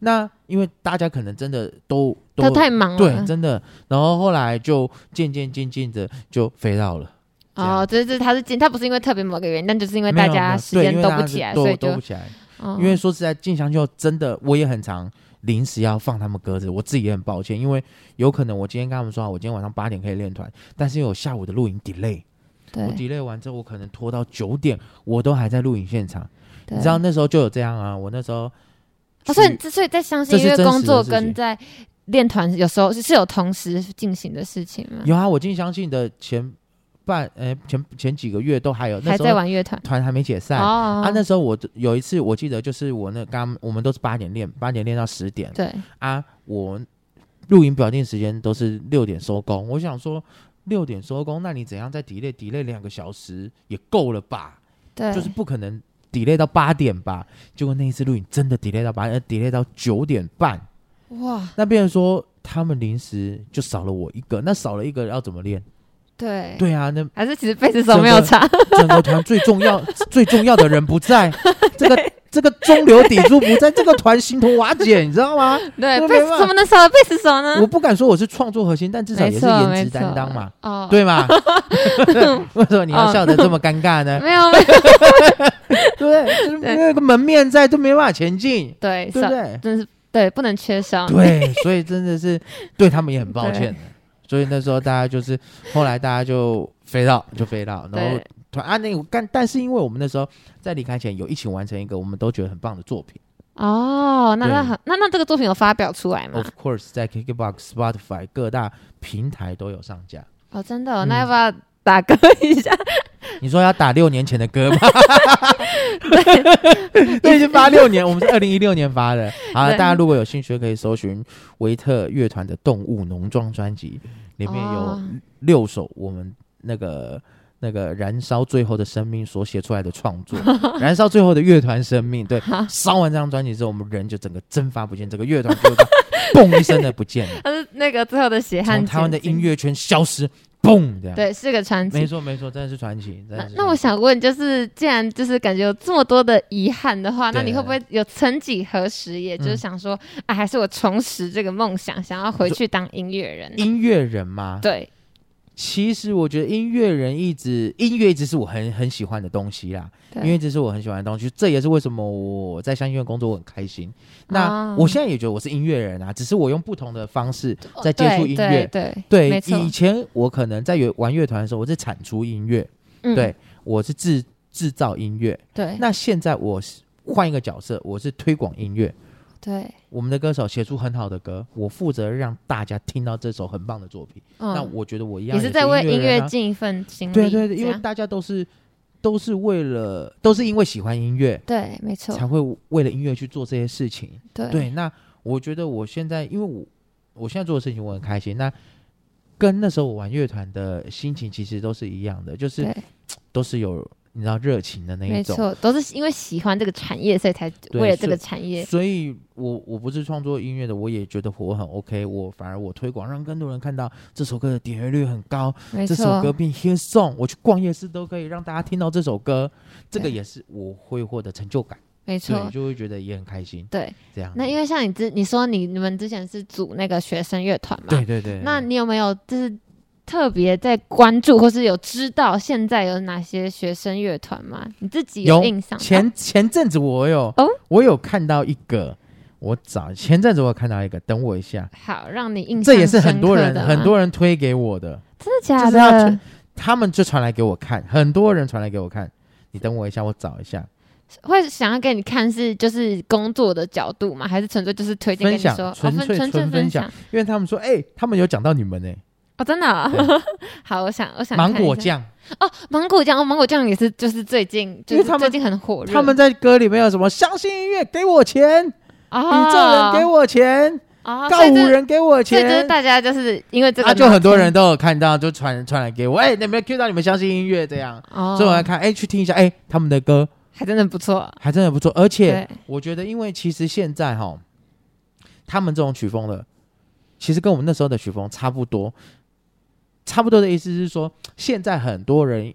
Speaker 2: 那因为大家可能真的都都
Speaker 1: 他太忙了，
Speaker 2: 对，真的，然后后来就渐渐渐渐的就飞到了。
Speaker 1: 哦，这是他是进，他不是因为特别某个原因，但就是因为大家时间都不起来，所以就
Speaker 2: 都不起来。
Speaker 1: 哦
Speaker 2: 因为说实在，进香就真的我也很常临时要放他们鸽子，我自己也很抱歉，因为有可能我今天跟他们说好，我今天晚上八点可以练团，但是因为我下午的录影 delay，我 delay 完之后，我可能拖到九点，我都还在录影现场。你知道那时候就有这样啊，我那时候
Speaker 1: 哦，
Speaker 2: 去
Speaker 1: 所以所以在相信
Speaker 2: 这是真实的
Speaker 1: 音乐工作跟在练团有时候是是有同时进行的事情吗？
Speaker 2: 有啊，我进相信的前半呃前前几个月都还有，那
Speaker 1: 还
Speaker 2: 时候
Speaker 1: 在玩乐团
Speaker 2: 团还没解散。
Speaker 1: 哦
Speaker 2: 啊，那时候我有一次我记得就是我那刚我们都是八点练，八点练到十点
Speaker 1: 对
Speaker 2: 啊，我录影表定时间都是六点收工。我想说六点收工，那你怎样再 delay delay 两个小时也够了吧？
Speaker 1: 对，
Speaker 2: 就是不可能 delay 到八点吧？结果那一次录影真的 delay 到八点，delay 到九点半。
Speaker 1: 哇，
Speaker 2: 那变成说他们临时就少了我一个，那少了一个要怎么练？
Speaker 1: 对，
Speaker 2: 对啊，那
Speaker 1: 还是其实贝斯手没有差，*laughs*
Speaker 2: 整个团最重要 *laughs* 最重要的人不在，这个这个中流砥柱不在，这个团形同瓦解，你知道吗？
Speaker 1: 对，
Speaker 2: 对
Speaker 1: 贝斯
Speaker 2: 吧
Speaker 1: 怎么能少了贝斯手呢？
Speaker 2: 我不敢说我是创作核心，但至少也是颜值担当嘛，
Speaker 1: 哦，
Speaker 2: 对吗？*laughs* 为什么你要笑得这么尴尬呢？
Speaker 1: 没有没有，
Speaker 2: 对不对？就是
Speaker 1: 对
Speaker 2: 没有一个门面在，都没办法前进，
Speaker 1: 对，少
Speaker 2: 对不对？
Speaker 1: 真是对，不能缺少，
Speaker 2: 对，所以真的是对他们也很抱歉的。所以那时候大家就是后来大家就飞到就飞到，然后
Speaker 1: 突
Speaker 2: 然啊那个干，但是因为我们那时候在离开前有一起完成一个我们都觉得很棒的作品
Speaker 1: 哦，那那很那那这个作品有发表出来吗
Speaker 2: ，of？course 在 KKBOX、Spotify 各大平台都有上架。
Speaker 1: 哦，真的哦，
Speaker 2: 嗯
Speaker 1: 那要不要打歌一下？*laughs*
Speaker 2: 你说要打六年前的歌吗？*laughs* 对，已经发六年，我们是二零一六年发的。好，
Speaker 1: 对。
Speaker 2: 大家如果有兴趣，可以搜寻维特乐团的《动物农庄》专辑，里面有
Speaker 1: 哦。
Speaker 2: 六首我们那个那个燃烧最后的生命所写出来的创作，*laughs* 燃烧最后的乐团生命。对，烧完这张专辑之后，我们人就整个蒸发不见，整个乐团就嘣一声的不见了，
Speaker 1: 他是那个最后的血汗
Speaker 2: 从台湾的音，乐圈消失，嘣这样。，
Speaker 1: 对，是个传奇
Speaker 2: 没。错没错，真的是传奇。
Speaker 1: 那那我想问，就是既然就是感觉有这么多的遗憾的话，那你会不会有曾几何时，也就是
Speaker 2: 嗯
Speaker 1: 想说，啊，还是我重拾这个梦想，想要回去当音乐人？
Speaker 2: 音乐人吗？
Speaker 1: 对，
Speaker 2: 其实我觉得音乐人一直音乐一直是我很很喜欢的东西啦，
Speaker 1: 对
Speaker 2: 音乐一直是我很喜欢的东西，这也是为什么我在相信院工作我很开心。那
Speaker 1: 哦
Speaker 2: 我现在也觉得我是音乐人啊，只是我用不同的方式在接触音乐。
Speaker 1: 对
Speaker 2: 以前我可能在有玩乐团的时候，我是产出音乐，
Speaker 1: 嗯
Speaker 2: 对我是制制造音乐。
Speaker 1: 对
Speaker 2: 那现在我是换一个角色，我是推广音乐。
Speaker 1: 对，
Speaker 2: 我们的歌手写出很好的歌，我负责让大家听到这首很棒的作品。那
Speaker 1: 嗯，
Speaker 2: 我觉得我一样
Speaker 1: 也是在为音乐尽一份心力，
Speaker 2: 对对对，因为大家都是都是为了都是因为喜欢音乐，
Speaker 1: 对，没错，
Speaker 2: 才会为了音乐去做这些事情。
Speaker 1: 对。
Speaker 2: 对，那我觉得我现在因为我我现在做的事情我很开心，那跟那时候我玩乐团的心情其实都是一样的，就是，都是有你知道热情的那一种。
Speaker 1: 没错，都是因为喜欢这个产业，所以才为了这个产业。
Speaker 2: 所以我我不是创作音乐的，我也觉得我很 OK，我反而我推广，让更多人看到这首歌的点阅率很高，这首歌，变 hit song，我去逛夜市都可以让大家听到这首歌，这个也是我会获得成就感，
Speaker 1: 没错
Speaker 2: 对，，就会觉得也很开心。
Speaker 1: 对。
Speaker 2: 这样，
Speaker 1: 那因为像你之你说你你们之前是组那个学生乐团嘛？
Speaker 2: 对对对，
Speaker 1: 那你有没有就是特别在关注，或是有知道现在有哪些学生乐团吗？你自己
Speaker 2: 有
Speaker 1: 印象？
Speaker 2: 前前阵子我有
Speaker 1: 哦
Speaker 2: 我有看到一个，我找前阵子我有看到一个，等我一下，
Speaker 1: 好让你印象
Speaker 2: 这也是很多人很多人推给我的，
Speaker 1: 真的假
Speaker 2: 就是要
Speaker 1: 的？
Speaker 2: 他们就传来给我看，很多人传来给我看。你等我一下，我找一下
Speaker 1: 会想要给你看是就是工作的角度吗？还是纯粹就是推荐给
Speaker 2: 分享
Speaker 1: 你说，哦，
Speaker 2: 纯粹
Speaker 1: 分纯粹
Speaker 2: 纯分享
Speaker 1: 分享
Speaker 2: 因为他们说，哎、他们有讲到你们呢、
Speaker 1: 哦，真的哦、*laughs* 好，我想我想
Speaker 2: 芒果酱，
Speaker 1: 哦，芒果酱哦，芒果酱也是就是最近就
Speaker 2: 因为他们
Speaker 1: 最近很火热，
Speaker 2: 他们在歌里面有什么相信音乐给我钱，
Speaker 1: 哦。
Speaker 2: 宇宙人给我钱，
Speaker 1: 哦，
Speaker 2: 告五人给我
Speaker 1: 所以就是。大家就是因为这个
Speaker 2: 啊，就很多人都有看到，就传传来给我，哎、你们 Q 到你们相信音乐这样，
Speaker 1: 哦，
Speaker 2: 所以我来看，哎、去听一下，哎、他们的歌
Speaker 1: 还真的不错，
Speaker 2: 还真的不错，而且我觉得，因为其实现在哈，他们这种曲风的，其实跟我们那时候的曲风差不多。差不多的意思是说，现在很多人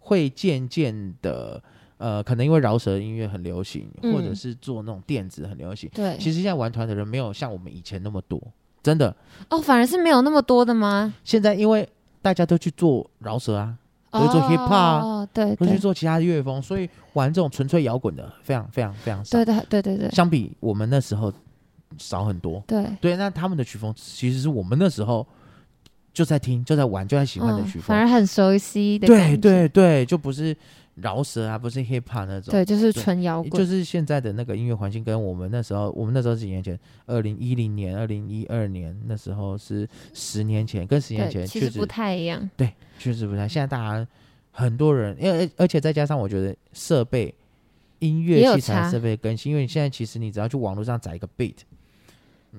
Speaker 2: 会渐渐的，呃，可能因为饶舌音乐很流行，
Speaker 1: 嗯
Speaker 2: 或者是做那种电子很流行。
Speaker 1: 对，
Speaker 2: 其实现在玩团的人没有像我们以前那么多，真的。
Speaker 1: 哦，反而是没有那么多的吗？
Speaker 2: 现在因为大家都去做饶舌啊，都去做 hip hop 啊
Speaker 1: 哦，对
Speaker 2: 都去做其他的乐风，所以玩这种纯粹摇滚的非常非常非常少
Speaker 1: 对。对对对对
Speaker 2: 相比我们那时候少很多。
Speaker 1: 对，
Speaker 2: 对，那他们的曲风其实是我们那时候就在听、就在玩、就在喜欢的
Speaker 1: 嗯
Speaker 2: 曲风。
Speaker 1: 反而很熟悉的
Speaker 2: 对对对，就不是饶舌啊，不是 hip hop 那种。
Speaker 1: 对，就是纯摇滚，
Speaker 2: 就是现在的那个音乐环境，跟我们那时候，我们那时候几年前，二零一零年、二零一二年那时候是十年前，跟十年，前确实
Speaker 1: 不太一样，
Speaker 2: 对，确实不太。现在大家很多人，因为而且再加上我觉得设备、音乐器材设备更新，因为你现在其实你只要去网络上载一个 beat，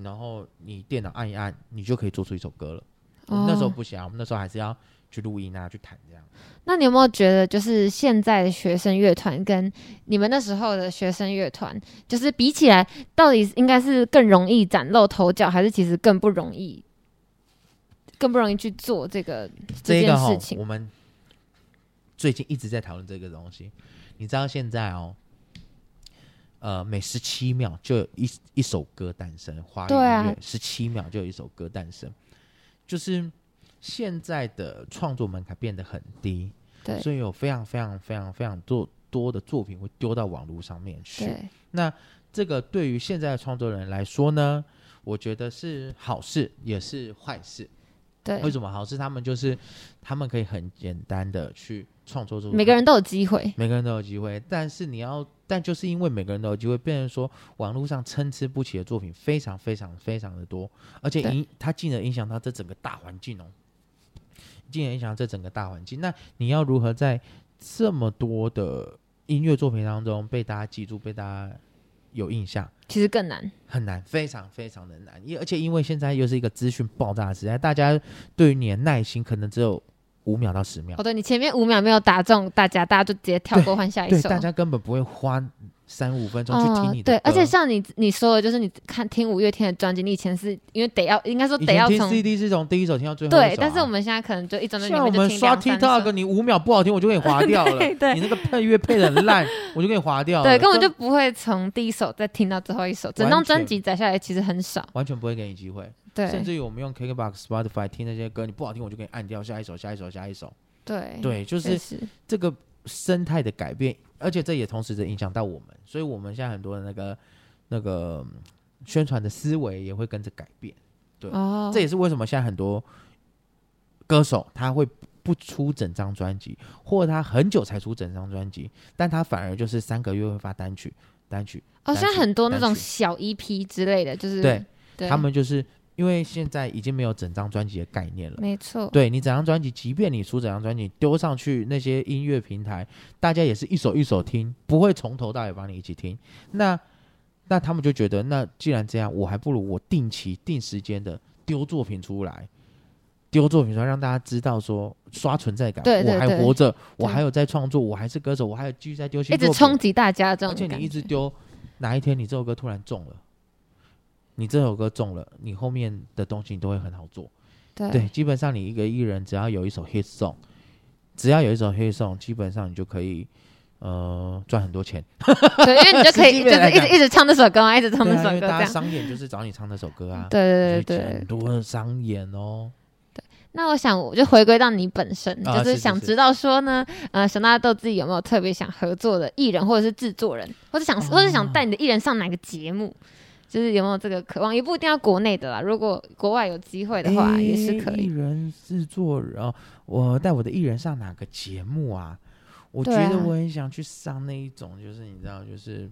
Speaker 2: 然后你电脑按一按，你就可以做出一首歌了。我
Speaker 1: 哦
Speaker 2: 们那时候不行啊，我们那时候还是要去录音啊，去弹这样。
Speaker 1: 那你有没有觉得，就是现在的学生乐团跟你们那时候的学生乐团，就是比起来，到底应该是更容易崭露头角，还是其实更不容易，更不容易去做这个
Speaker 2: 这
Speaker 1: 件事，情
Speaker 2: 我？们最近一直在讨论这个东西。你知道现在哦，呃，每十七秒就有一一首歌诞生，华语音乐十七秒就有一首歌诞生，就是现在的创作门槛变得很低，
Speaker 1: 对
Speaker 2: 所以有非常非常非常非常多多的作品会丢到网络上面去。那这个对于现在的创作人来说呢，我觉得是好事，也是坏事。
Speaker 1: 对
Speaker 2: 为，什么好事？他们就是他们可以很简单的去创作出
Speaker 1: 每个人都有机会。
Speaker 2: 每个人都有机会，但是你要，但就是因为每个人都有机会，变成说网络上参差不齐的作品非常非常非常的多，而且影它进而影响到这整个大环境哦，进而影响这整个大环境。那你要如何在这么多的音乐作品当中被大家记住，被大家有印象？
Speaker 1: 其实更难，
Speaker 2: 很难，非常非常的难，因而且因为现在又是一个资讯爆炸的时代，大家对于你的耐心可能只有五秒到十秒
Speaker 1: 哦，，对你前面五秒没有打中大家，大家就直接跳过换下一
Speaker 2: 对，
Speaker 1: 首。
Speaker 2: 大家根本不会花三五分钟去听你的
Speaker 1: 对，
Speaker 2: 歌
Speaker 1: 而且像你你说的，就是你看听五月天的专辑，你以前是因为得要，应该说得要从
Speaker 2: CD 是从第一首听到最后啊、
Speaker 1: 对，但是我们现在可能就一整专辑里
Speaker 2: 像我们刷 TikTok，
Speaker 1: 首
Speaker 2: 你五秒不好听，我就给你划 *laughs* 掉了。
Speaker 1: 对对
Speaker 2: 你那个配乐配的很烂，我就给你划掉了。
Speaker 1: 对，根本就
Speaker 2: 根
Speaker 1: 不会从第一首再听到最后一首，整
Speaker 2: 完
Speaker 1: 张专
Speaker 2: 全
Speaker 1: 辑载下来其实很少。
Speaker 2: 完全不会给你机会。
Speaker 1: 对，
Speaker 2: 甚至于我们用 KKBox、Spotify 听那些歌，你不好听，我就给你按掉下一首、下一首、下一首。
Speaker 1: 对
Speaker 2: 对，就是这个生态的改变，而且这也同时的影响到我们，所以我们现在很多的那个那个嗯宣传的思维也会跟着改变。对
Speaker 1: 哦，
Speaker 2: 这也是为什么现在很多歌手他会不出整张专辑，或者他很久才出整张专辑，但他反而就是三个月会发单曲，单曲。
Speaker 1: 哦，现在很多那种小 EP 之类的，就是
Speaker 2: 对
Speaker 1: 对
Speaker 2: 他们就是因为现在已经没有整张专辑的概念了。
Speaker 1: 没错，
Speaker 2: 对你整张专辑，即便你出整张专辑丢上去那些音乐平台，大家也是一首一首听，不会从头到尾帮你一起听。那那他们就觉得，那既然这样，我还不如我定期定时间的丢作品出来，丢作品出来，让大家知道说刷存在感，我还
Speaker 1: 对对对
Speaker 2: 活着，我
Speaker 1: 对
Speaker 2: 还有在创作，我还是歌手，我还有继续在丢新
Speaker 1: 一直冲击大家这种
Speaker 2: 而且，你一直丢，哪一天你这首歌突然中了，你这首歌中了，你后面的东西你都会很好做。
Speaker 1: 对
Speaker 2: 对，基本上你一个艺人只要有一首 hit song，只要有一首 hit song，基本上你就可以呃赚很多钱。*laughs*
Speaker 1: 对，因为你就可以就是一直一直唱这首歌啊，一直唱这首歌
Speaker 2: 大家。商演就是找你唱那首歌啊。
Speaker 1: 对对对对
Speaker 2: 很，多的商演哦。
Speaker 1: 那我想，我就回归到你本身，
Speaker 2: 啊
Speaker 1: 就是想知道说呢，呃，熊大豆自己有没有特别想合作的艺人，或者是制作人，或者想，或者想带你的艺人上哪个节目，就是有没有这个渴望？也不一定要国内的啦，如果国外有机会的话，也是可
Speaker 2: 以艺。人制作人哦，我带我的艺人上哪个节目啊？我觉得我很想去上那一种，就是你知道，就是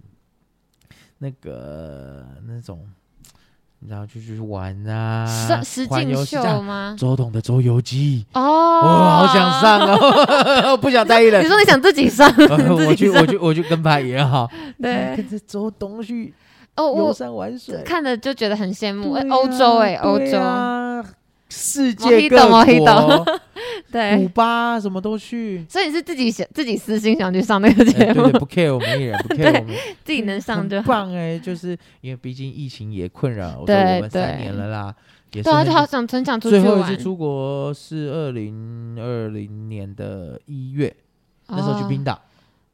Speaker 2: 那个那种，你知道，就去玩啊，
Speaker 1: 实实境
Speaker 2: 环游
Speaker 1: 秀吗？
Speaker 2: 周董的《周游记》
Speaker 1: 哦，
Speaker 2: 我好想上哦，*laughs* 不想带艺人
Speaker 1: 你。说你想自己上，*laughs*
Speaker 2: 我去，我去，我去跟拍也好，
Speaker 1: 对
Speaker 2: 跟着周董去
Speaker 1: 哦，
Speaker 2: 游
Speaker 1: 我
Speaker 2: 山玩水。
Speaker 1: 看着就觉得很羡慕。哎
Speaker 2: 对
Speaker 1: 欧洲哎，
Speaker 2: 啊
Speaker 1: 欧洲，
Speaker 2: 啊，世界各国，*laughs* 古，巴什么都去。
Speaker 1: 所以你是自己想自己私心想去上那个节目
Speaker 2: 哎对对，，不 care 我们艺人，不 care 我们，
Speaker 1: 自己能上就
Speaker 2: 很
Speaker 1: 好。
Speaker 2: 棒哎！就是因为毕竟疫情也困扰
Speaker 1: 对
Speaker 2: 着我们三年了啦，也是
Speaker 1: 对啊，就好想很想出去
Speaker 2: 最后一次。出国是二零二零年的一月，那时候去冰岛。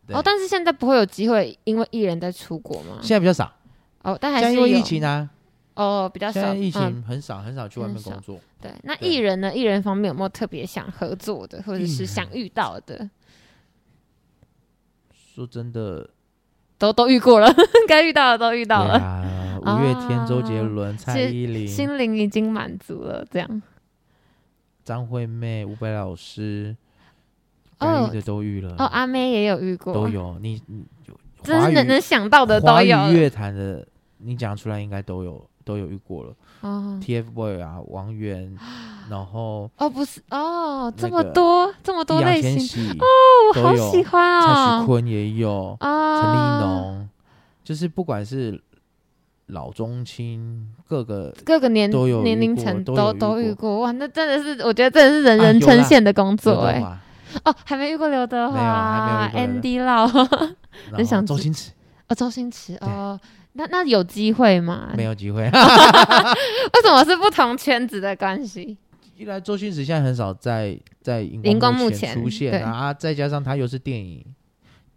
Speaker 1: 哦，但是现在不会有机会，因为艺人在出国吗？
Speaker 2: 现在比较少，
Speaker 1: 哦，但还是有
Speaker 2: 现在因为疫情啊，
Speaker 1: 哦，比较少。
Speaker 2: 现在疫
Speaker 1: 嗯
Speaker 2: 情很少很少去外面工作。
Speaker 1: 对，那艺人呢？艺人方面有没有特别想合作的，或者是想遇到的？
Speaker 2: 说真的，
Speaker 1: 都都遇过了，*laughs* 该遇到的都遇到了，
Speaker 2: 啊，五月天、周杰伦、蔡依林、
Speaker 1: 心灵已经满足了。这样
Speaker 2: 张惠妹、伍佰老师，
Speaker 1: 哦
Speaker 2: 该遇的都遇了。
Speaker 1: 哦，阿妹也有遇过，
Speaker 2: 都，有，你你
Speaker 1: 真
Speaker 2: 华语
Speaker 1: 是能能想到的都有了。
Speaker 2: 乐坛的，你讲出来应该都有都有遇过了。
Speaker 1: 哦。
Speaker 2: TFBOY 啊，王源，*gasps* 然后
Speaker 1: 哦，不是哦，这
Speaker 2: 那个
Speaker 1: 么多这么多类型，
Speaker 2: 千玺，
Speaker 1: 我好喜欢
Speaker 2: 蔡徐
Speaker 1: 哦。
Speaker 2: 坤也有，
Speaker 1: 啊，
Speaker 2: 陈立农，就是不管是老中青各个
Speaker 1: 各个年
Speaker 2: 都有遇
Speaker 1: 年龄层都
Speaker 2: 都遇过。
Speaker 1: 过，哇，那真的是我觉得真的是人人称羡的工作哎、哦，还没遇过刘德华、Andy Lau，*laughs*
Speaker 2: 很
Speaker 1: 想
Speaker 2: 周星驰。
Speaker 1: 哦，周星驰哦，那那有机会吗？
Speaker 2: 没有机会。*laughs*
Speaker 1: 为什么是不同圈子的关系？
Speaker 2: 一来周星驰现在很少在在荧
Speaker 1: 荧光幕
Speaker 2: 幕
Speaker 1: 前
Speaker 2: 出现
Speaker 1: 对
Speaker 2: 啊，啊再加上他又是电影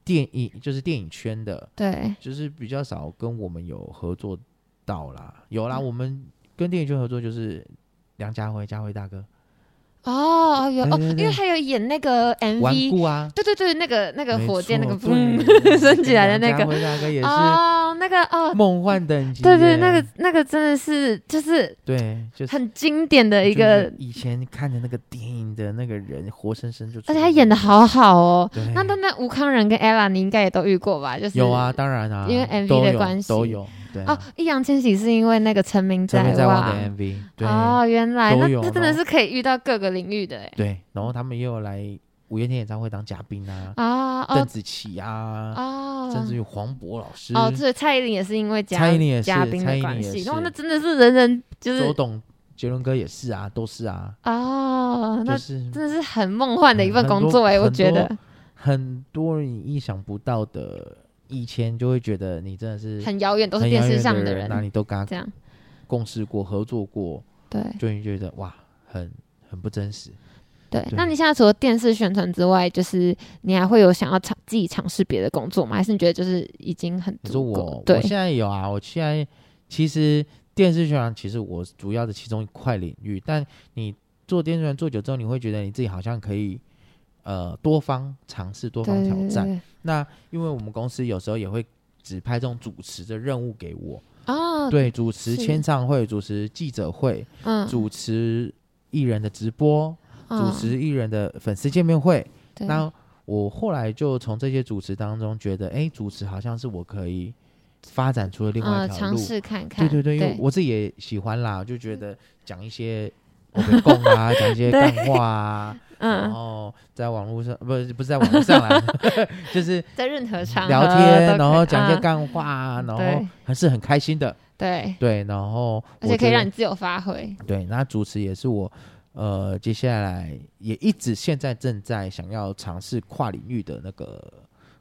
Speaker 2: 电影就是电影圈的，
Speaker 1: 对，
Speaker 2: 就是比较少跟我们有合作到啦。有啦，
Speaker 1: 嗯
Speaker 2: 我们跟电影圈合作就是梁家辉，家辉大哥
Speaker 1: 哦，有哦，因为还有演那个 MV，
Speaker 2: 啊，
Speaker 1: 对对对，那个那个火箭那个
Speaker 2: 错
Speaker 1: 嘣 *laughs* 升起来的那个，哦，那个哦，
Speaker 2: 梦幻等级，
Speaker 1: 对对，那个那个真的是就是
Speaker 2: 对，就是
Speaker 1: 很经典的一个，
Speaker 2: 以前看的那个电影的那个人，活生生就出
Speaker 1: 而且，他演的好好哦。那那那吴康仁跟 ella 你应该也都遇过吧？就是
Speaker 2: 有啊，当然啊，
Speaker 1: 因为 MV 的关系
Speaker 2: 都有，对。啊
Speaker 1: 哦，易烊千玺是因为那个成名
Speaker 2: 在
Speaker 1: 望
Speaker 2: 望的 MV，对
Speaker 1: 哦，原来那
Speaker 2: 都有
Speaker 1: 那真的是可以遇到各个领域的哎。
Speaker 2: 对，然后他们也有来五月天演唱会当嘉宾啊，
Speaker 1: 啊哦。
Speaker 2: 邓紫棋啊，
Speaker 1: 哦，
Speaker 2: 甚至于黄渤老师，
Speaker 1: 哦，对，蔡依林也是因为嘉
Speaker 2: 蔡依林也是
Speaker 1: 嘉宾
Speaker 2: 蔡依林
Speaker 1: 的关系，
Speaker 2: 也是
Speaker 1: 哇，那真的是人人就是
Speaker 2: 周董、杰伦哥也是啊，都是啊，
Speaker 1: 哦，那
Speaker 2: 就是
Speaker 1: 真的是很梦幻的一份工作哎，我觉得。
Speaker 2: 很多你意想不到的，以前就会觉得你真的是
Speaker 1: 很遥远，都是电视上的人
Speaker 2: 那你都跟他
Speaker 1: 这样，
Speaker 2: 共事过、合作过，
Speaker 1: 对
Speaker 2: 就会觉得哇，很很不真实。
Speaker 1: 对。
Speaker 2: 对
Speaker 1: 那你现在除了电视宣传之外，就是你还会有想要尝自己尝试别的工作吗？还是你觉得就是已经很
Speaker 2: 你说
Speaker 1: 足够？对
Speaker 2: 我我现在有啊，我现在其实电视宣传其实我主要的其中一块领域，但你做电视宣传做久之后，你会觉得你自己好像可以呃多方尝试、多方挑战。
Speaker 1: 对对
Speaker 2: 那因为我们公司有时候也会指派这种主持的任务给我，
Speaker 1: 哦，
Speaker 2: 对，主持签唱会、主持记者会、
Speaker 1: 嗯，
Speaker 2: 主持艺人的直播、主
Speaker 1: 嗯
Speaker 2: 持艺人的粉丝见面会。那我后来就从这些主持当中觉得，哎，主持好像是我可以发展出了另外
Speaker 1: 呃
Speaker 2: 一条路。
Speaker 1: 尝试看看，
Speaker 2: 对对对，因为我自己也喜欢啦，就觉得讲一些我们共啊，*laughs* 讲一些干话啊，然
Speaker 1: 嗯，
Speaker 2: 后在网络上不是不是在网络上啦，*laughs* *laughs* 就是
Speaker 1: 在任何场合
Speaker 2: 聊天，然后讲一些
Speaker 1: 嗯
Speaker 2: 干话啊，然后还是很开心的，
Speaker 1: 对，
Speaker 2: 对，然后
Speaker 1: 而且可以让你自由发挥。
Speaker 2: 对，那主持也是我，呃，接下来也一直现在正在想要尝试跨领域的那个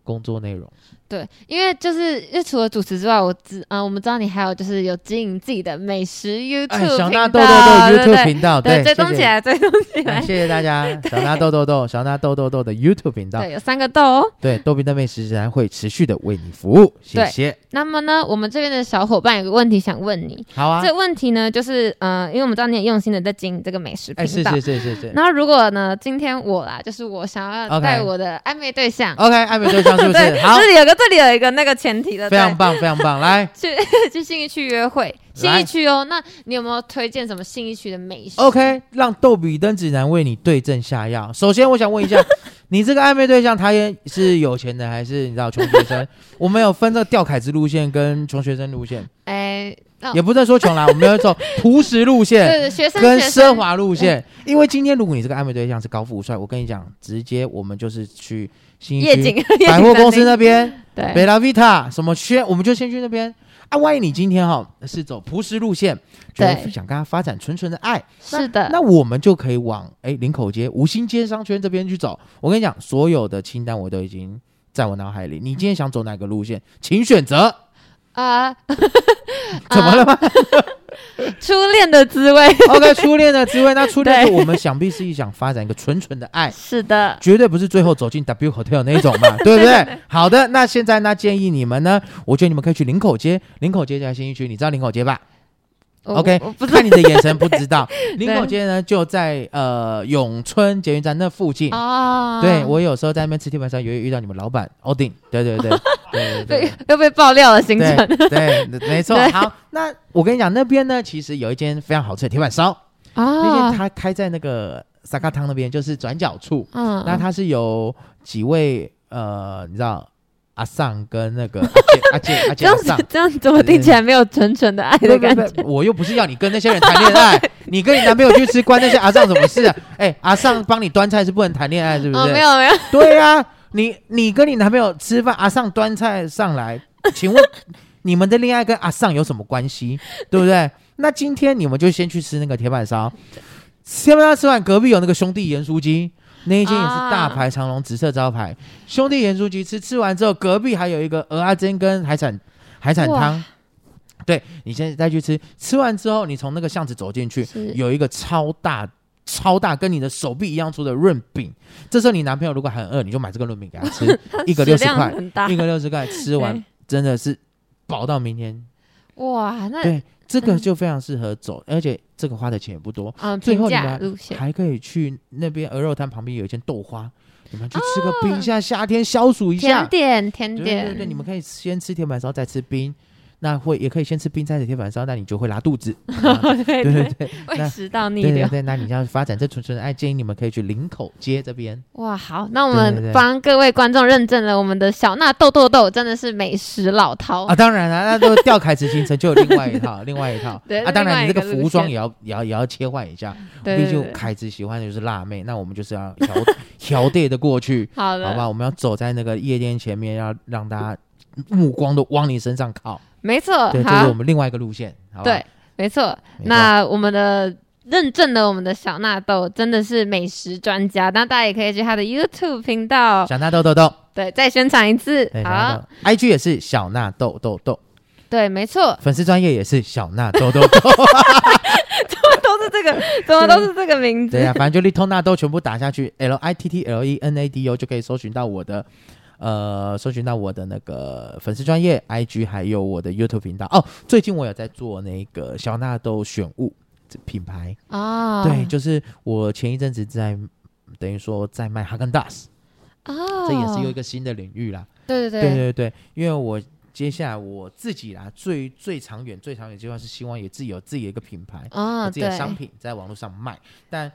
Speaker 2: 工作内容。
Speaker 1: 对，因为就是因为除了主持之外，我知啊、我们知道你还有就是有经营自己的美食 YouTube
Speaker 2: 哎，小
Speaker 1: 频道，
Speaker 2: 纳豆豆豆
Speaker 1: 对
Speaker 2: YouTube
Speaker 1: 对
Speaker 2: 频道，
Speaker 1: 对，追
Speaker 2: 谢谢
Speaker 1: 踪起来，*laughs* 追踪起来。
Speaker 2: 哎谢谢大家，小纳豆豆豆，*laughs* 小纳豆豆豆的 YouTube 频道，
Speaker 1: 对，有三个豆哦。
Speaker 2: 对，豆皮的美食仍然会持续的为你服务，谢谢。
Speaker 1: 那么呢，我们这边的小伙伴有个问题想问你，
Speaker 2: 好啊
Speaker 1: 这，个问题呢，就是呃，因为我们知道你也用心的在经营这个美食
Speaker 2: 哎，是
Speaker 1: 频道。
Speaker 2: 是是是是。
Speaker 1: 那如果呢，今天我啦，就是我想要带我的暧昧对象
Speaker 2: OK，暧昧对象是不
Speaker 1: 对
Speaker 2: 是？好
Speaker 1: 这，里有个这里有一个那个前提的，
Speaker 2: 非常棒，非常棒。来 *laughs*
Speaker 1: 去 *laughs* 去信义区约会，信义区哦。那你有没有推荐什么信义区的美食
Speaker 2: ，OK，让逗比登指南为你对症下药。首先，我想问一下，*laughs* 你这个暧昧对象，他也是有钱的，还是你知道穷学生？我们有分这个吊凯子路线跟穷学生路线，
Speaker 1: 哎，那
Speaker 2: 也不是说穷啦，我们要走朴实路线。
Speaker 1: 对，学生
Speaker 2: 跟奢华路线，因为今天如果你这个暧昧对象是高富帅，我跟你讲，直接我们就是去新 *laughs* 百货公司那边，
Speaker 1: 对
Speaker 2: 贝拉维塔什么先，我们就先去那边。啊，万一你今天哈是走朴实路线，觉得
Speaker 1: 对
Speaker 2: 想跟他发展纯纯的爱，
Speaker 1: 是的，
Speaker 2: 那我们就可以往哎林口街、五星街商圈这边去走。我跟你讲，所有的清单我都已经在我脑海里。你今天想走哪个路线，请选择。
Speaker 1: 啊，*laughs*
Speaker 2: 怎么了吗、
Speaker 1: 初恋的滋味 *laughs*
Speaker 2: o k 初恋的滋味，那初恋我们想必是想发展一个纯纯的爱。
Speaker 1: 是的，
Speaker 2: 绝对不是最后走进 W Hotel 那一种嘛，*laughs* 对不对？好的，那现在那建议你们呢，我觉得你们可以去林口街，林口街在新一区，你知道林口街吧？OK，
Speaker 1: 不
Speaker 2: 看你的眼神不知道，林口街呢就在呃永春捷运站那附近。
Speaker 1: 哦，
Speaker 2: 对我有时候在那边吃铁板烧，也会遇到你们老板 Odin，，对对对对。
Speaker 1: 又 *laughs* 被爆料了行程，
Speaker 2: 对对，*laughs* 没错。好，那我跟你讲，那边呢，其实有一间非常好吃的铁板烧啊，那
Speaker 1: 啊
Speaker 2: 间，它开在那个沙卡汤那边，就是转角处。
Speaker 1: 嗯，
Speaker 2: 那它是有几位呃，你知道阿尚跟那个 *laughs* 阿健阿健阿尚
Speaker 1: 子。这样怎么听起来没有纯纯的爱的感觉？
Speaker 2: 我又不是要你跟那些人谈恋爱，你跟你男朋友去吃，关那些阿尚什么事啊？哎，阿尚帮你端菜是不能谈恋爱，是不
Speaker 1: 哦，
Speaker 2: 是？
Speaker 1: 没有没有，
Speaker 2: 对呀、你你跟你男朋友吃饭，阿尚端菜上来，*laughs* 请问你们的恋爱跟阿尚有什么关系？对不对？那今天你们就先去吃那个铁板烧，铁板烧吃完，隔壁有那个兄弟盐酥鸡，那一间也是大排长龙，紫色招牌。兄弟盐酥鸡吃吃完之后，隔壁还有一个鹅阿珍跟海产海产汤。对你现在再去吃，吃完之后，你从那个巷子走进去，有一个超大、超大跟你的手臂一样粗的润饼。这时候你男朋友如果很饿，你就买这个润饼给他吃，*laughs* 一个六十块，一个六十块，吃完真的是饱到明天。
Speaker 1: 哇，那
Speaker 2: 对，这个
Speaker 1: 嗯
Speaker 2: 就非常适合走，而且这个花的钱也不多，
Speaker 1: 嗯，
Speaker 2: 最后你们还可以去那边鹅肉摊旁边有一间豆花，你们去吃个
Speaker 1: 哦
Speaker 2: 冰，现在夏天消暑一
Speaker 1: 甜
Speaker 2: 下。
Speaker 1: 点甜
Speaker 2: 对
Speaker 1: 点，
Speaker 2: 对对，你们可以先吃铁板烧，再吃冰。那会也可以先吃冰再吃铁板烧，那你就会拉肚子。啊
Speaker 1: 对
Speaker 2: 对
Speaker 1: 对
Speaker 2: 对对
Speaker 1: 胃食道逆流。
Speaker 2: 对对对，那你要发展这纯纯的爱，建议你们可以去林口街这边。
Speaker 1: 哇，好，那我们帮各位观众认证了，我们的小娜豆豆豆真的是美食老饕
Speaker 2: 啊，当然了，那都吊凯子行程就有另外一套，另外一套。
Speaker 1: 对
Speaker 2: 啊，当然你这个服装也要也要也要切换一下，
Speaker 1: 对
Speaker 2: 毕竟凯子喜欢的就是辣妹，那我们就是要调调对的过去，
Speaker 1: 好
Speaker 2: 好吧？我们要走在那个夜店前面，要让大家目光都往你身上靠。
Speaker 1: 没错，
Speaker 2: 对，这是我，们另外一个路线？
Speaker 1: 对，没错。那我们的认证了我们的小纳豆真的是美食专家，那大家也可以去他的 YouTube 频道，
Speaker 2: 小纳豆豆豆，
Speaker 1: 对，再宣传一次。好，
Speaker 2: 豆，IG 也是小纳豆豆豆，
Speaker 1: 对，没错，
Speaker 2: 粉丝专业也是小纳豆豆豆。*laughs* *laughs*
Speaker 1: 怎么都是这个，怎么都是这个名字
Speaker 2: 对？呀、反正就利通纳豆全部打下去，L I T T L E N A D O 就可以搜寻到我的，呃，搜寻到我的那个粉丝专业 IG，还有我的 YouTube 频道。哦，最近我有在做那个小纳豆选物这品牌，
Speaker 1: 哦，
Speaker 2: 对，就是我前一阵子在等于说在卖哈根达斯，
Speaker 1: 哦，
Speaker 2: 这也是有一个新的领域啦。
Speaker 1: 对对
Speaker 2: 对对对，因为我接下来我自己啦，最最长远、最长远计划是希望也自己有自己的一个品牌。
Speaker 1: 哦，
Speaker 2: 自己的，商品在网络上卖，但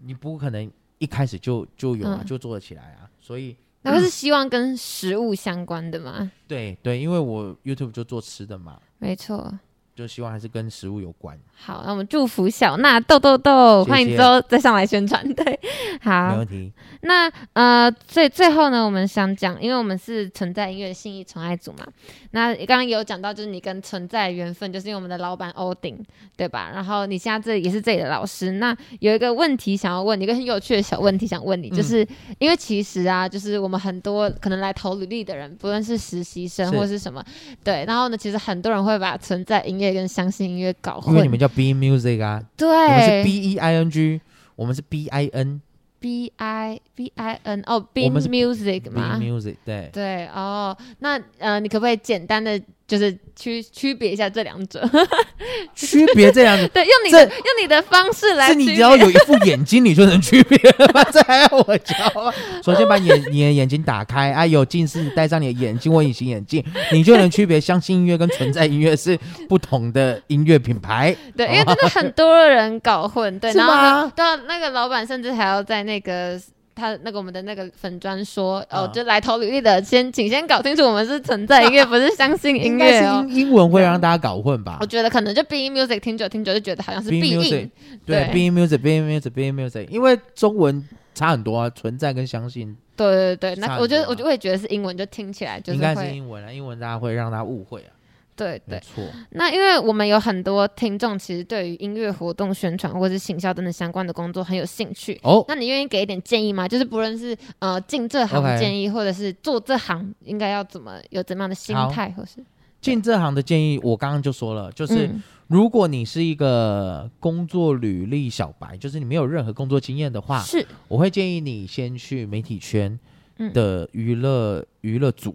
Speaker 2: 你不可能一开始就就有啊，
Speaker 1: 嗯
Speaker 2: 就做得起来啊。所以
Speaker 1: 那不是希望跟食物相关的吗？
Speaker 2: 对对，因为我 YouTube 就做吃的嘛，
Speaker 1: 没错。
Speaker 2: 就希望还是跟食物有关，
Speaker 1: 好，那我们祝福小娜豆豆豆，
Speaker 2: 谢谢
Speaker 1: 欢迎之后再上来宣传。*laughs* 对，好没
Speaker 2: 问，题。
Speaker 1: 那呃，最最后呢，我们想讲，因为我们是存在音乐信义宠爱组嘛，那刚刚有讲到，就是你跟存在缘分，就是因为我们的老板欧顶，对吧？然后你现在这里也是这里的老师，那有一个问题想要问你，一个很有趣的小问题想问你，
Speaker 2: 嗯
Speaker 1: 就是、因为其实啊，就是我们很多可能来投履历的人，不论是实习生
Speaker 2: 是
Speaker 1: 或是什么，对，然后呢，其实很多人会把存在音乐跟相信音乐搞混，
Speaker 2: 因为你们叫 B Music 啊，
Speaker 1: 对，
Speaker 2: 我们是 B E I N G，我们是 B I N
Speaker 1: B I B I N 哦
Speaker 2: 们是
Speaker 1: Music
Speaker 2: 对，
Speaker 1: 对哦，那呃，你可不可以简单的就是区区别一下这两者？*laughs*
Speaker 2: 区别这两者。*laughs*
Speaker 1: 对，用你的用你的方式来
Speaker 2: 是。你只要有一副眼睛，你就能区别了吗？*laughs* 这还要我教吗？首先把眼你的眼睛打开啊，有近视，戴上你的眼镜或隐形眼镜，你就能区别相信音乐跟存在音乐是不同的音乐品牌。
Speaker 1: 对，因为真的很多人搞混，对，然后呢
Speaker 2: 吗
Speaker 1: 对啊，那个老板甚至还要在那个。他那个我们的那个粉砖说，哦，
Speaker 2: 嗯
Speaker 1: 就来投履历的，先请先搞清楚，我们是存在音乐，不是相信音乐哦。
Speaker 2: 英英文会让大家搞混吧。*laughs*
Speaker 1: 我觉得可能就 B E Music 听久听久就觉得好像是
Speaker 2: B
Speaker 1: B music，E，
Speaker 2: 对
Speaker 1: 对
Speaker 2: ，be music，be music，be music，因为中文差很多啊，存在跟相信。
Speaker 1: 对对对，那我觉得我就会觉得是英文，就听起来就是
Speaker 2: 应该是英文啊，英文大家会让他误会啊，
Speaker 1: 对对。
Speaker 2: 错。
Speaker 1: 那因为我们有很多听众，其实对于音乐活动宣传或者是行销等等相关的工作很有兴趣。
Speaker 2: 哦，
Speaker 1: 那你愿意给一点建议吗？就是不论是呃进这行
Speaker 2: OK
Speaker 1: 建议或者是做这行应该要怎么有怎么样的心态，或是
Speaker 2: 进这行的建议，我刚刚就说了，就是
Speaker 1: 嗯
Speaker 2: 如果你是一个工作履历小白，就是你没有任何工作经验的话，
Speaker 1: 是
Speaker 2: 我会建议你先去媒体圈
Speaker 1: 嗯
Speaker 2: 的娱乐娱乐组，